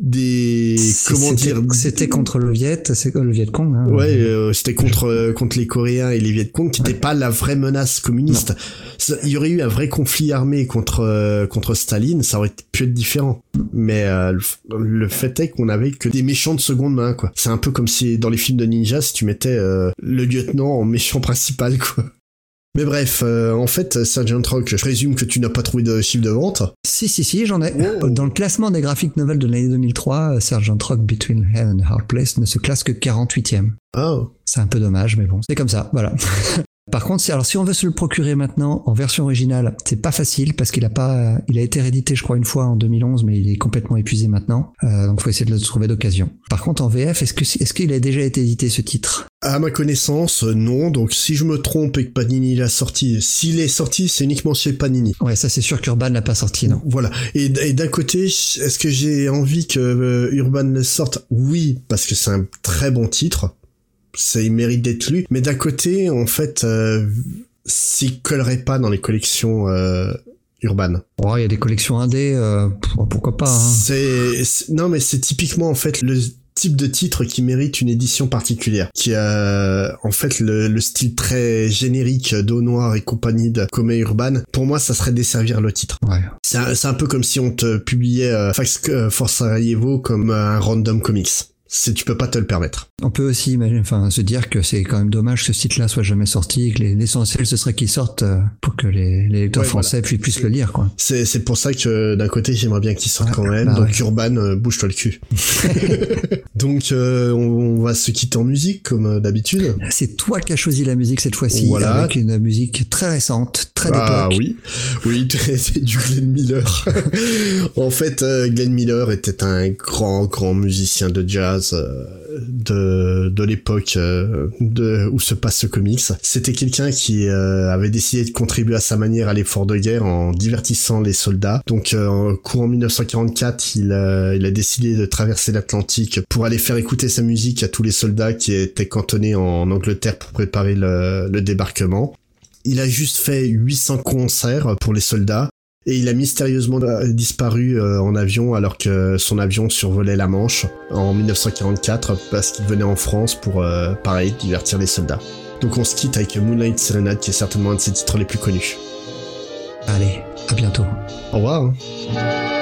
des comment dire C'était contre le Viet, c'est le Viet Cong. Hein. Ouais, euh, c'était contre euh, contre les Coréens et les Viet Cong qui n'étaient pas la vraie menace communiste. Ça- Il y aurait eu un vrai conflit armé contre euh, contre Staline, ça aurait pu être différent. Mais euh, le fait est qu'on avait que des méchants de seconde main quoi. C'est un peu comme si dans les films de ninja si tu mettais euh, le lieutenant en méchant principal quoi. Mais bref, euh, en fait, Sergeant Rock, je présume que tu n'as pas trouvé de chiffre de vente. Si, si, si, j'en ai. Dans le classement des graphiques novels de l'année 2003, Sergeant Rock Between Hell and Hard Place ne se classe que 48ème. Oh. C'est un peu dommage, mais bon, c'est comme ça, voilà. Par contre, si- alors si on veut se le procurer maintenant en version originale, c'est pas facile parce qu'il a pas, il a été réédité, je crois, une fois en 2011, mais il est complètement épuisé maintenant. Euh, donc, faut essayer de le trouver d'occasion. Par contre, en VF, est-ce que est-ce qu'il a déjà été édité ce titre? À ma connaissance, non. Donc si je me trompe et que Panini l'a sorti, s'il est sorti, c'est uniquement chez Panini. Ouais, ça c'est sûr qu'Urban l'a pas sorti, non. Voilà. Et, et d'un côté, est-ce que j'ai envie que euh, Urban le sorte? Oui, parce que c'est un très bon titre. Ça, il mérite d'être lu. Mais d'un côté, en fait, euh, s'il collerait pas dans les collections euh, Urban. Oh, il y a des collections indé, euh, pourquoi pas. hein. C'est non, mais c'est typiquement en fait le type de titre qui mérite une édition particulière, qui a en fait le, le style très générique d'eau noire et compagnie de Comé Urban. Pour moi, ça serait desservir le titre. Ouais. C'est un, un peu comme si on te publiait euh, Fax euh, Force Sarajevo comme un random comics. C'est tu peux pas te le permettre. On peut aussi imaginer, enfin, se dire que c'est quand même dommage que ce titre-là soit jamais sorti, que les- l'essentiel ce serait qu'il sorte euh, pour que les, les lecteurs Ouais, français puis- puissent le lire, quoi. C'est c'est pour ça que d'un côté j'aimerais bien qu'il sorte Ah, quand même. bah Donc ouais. Urban, euh, bouge-toi le cul. Donc euh, on, on va se quitter en musique comme euh, d'habitude. C'est toi qui as choisi la musique cette fois-ci, Voilà. avec une musique très récente, très Ah d'époque. oui, oui, c'est du Glenn Miller. en fait, euh, Glenn Miller était un grand, grand musicien de jazz euh, de de l'époque euh, de où se passe ce comics. C'était quelqu'un qui euh, avait décidé de contribuer à sa manière à l'effort de guerre en divertissant les soldats. Donc, en courant 1944, il a, il a décidé de traverser l'Atlantique pour aller faire écouter sa musique à tous les soldats qui étaient cantonnés en Angleterre pour préparer le- le débarquement. Il a juste fait 800 concerts pour les soldats et il a mystérieusement disparu euh, en avion alors que son avion survolait la Manche en 1944 parce qu'il venait en France pour, euh, pareil, divertir les soldats. Donc on se quitte avec Moonlight Serenade qui est certainement un de ses titres les plus connus. Allez, à bientôt. Au revoir. hein.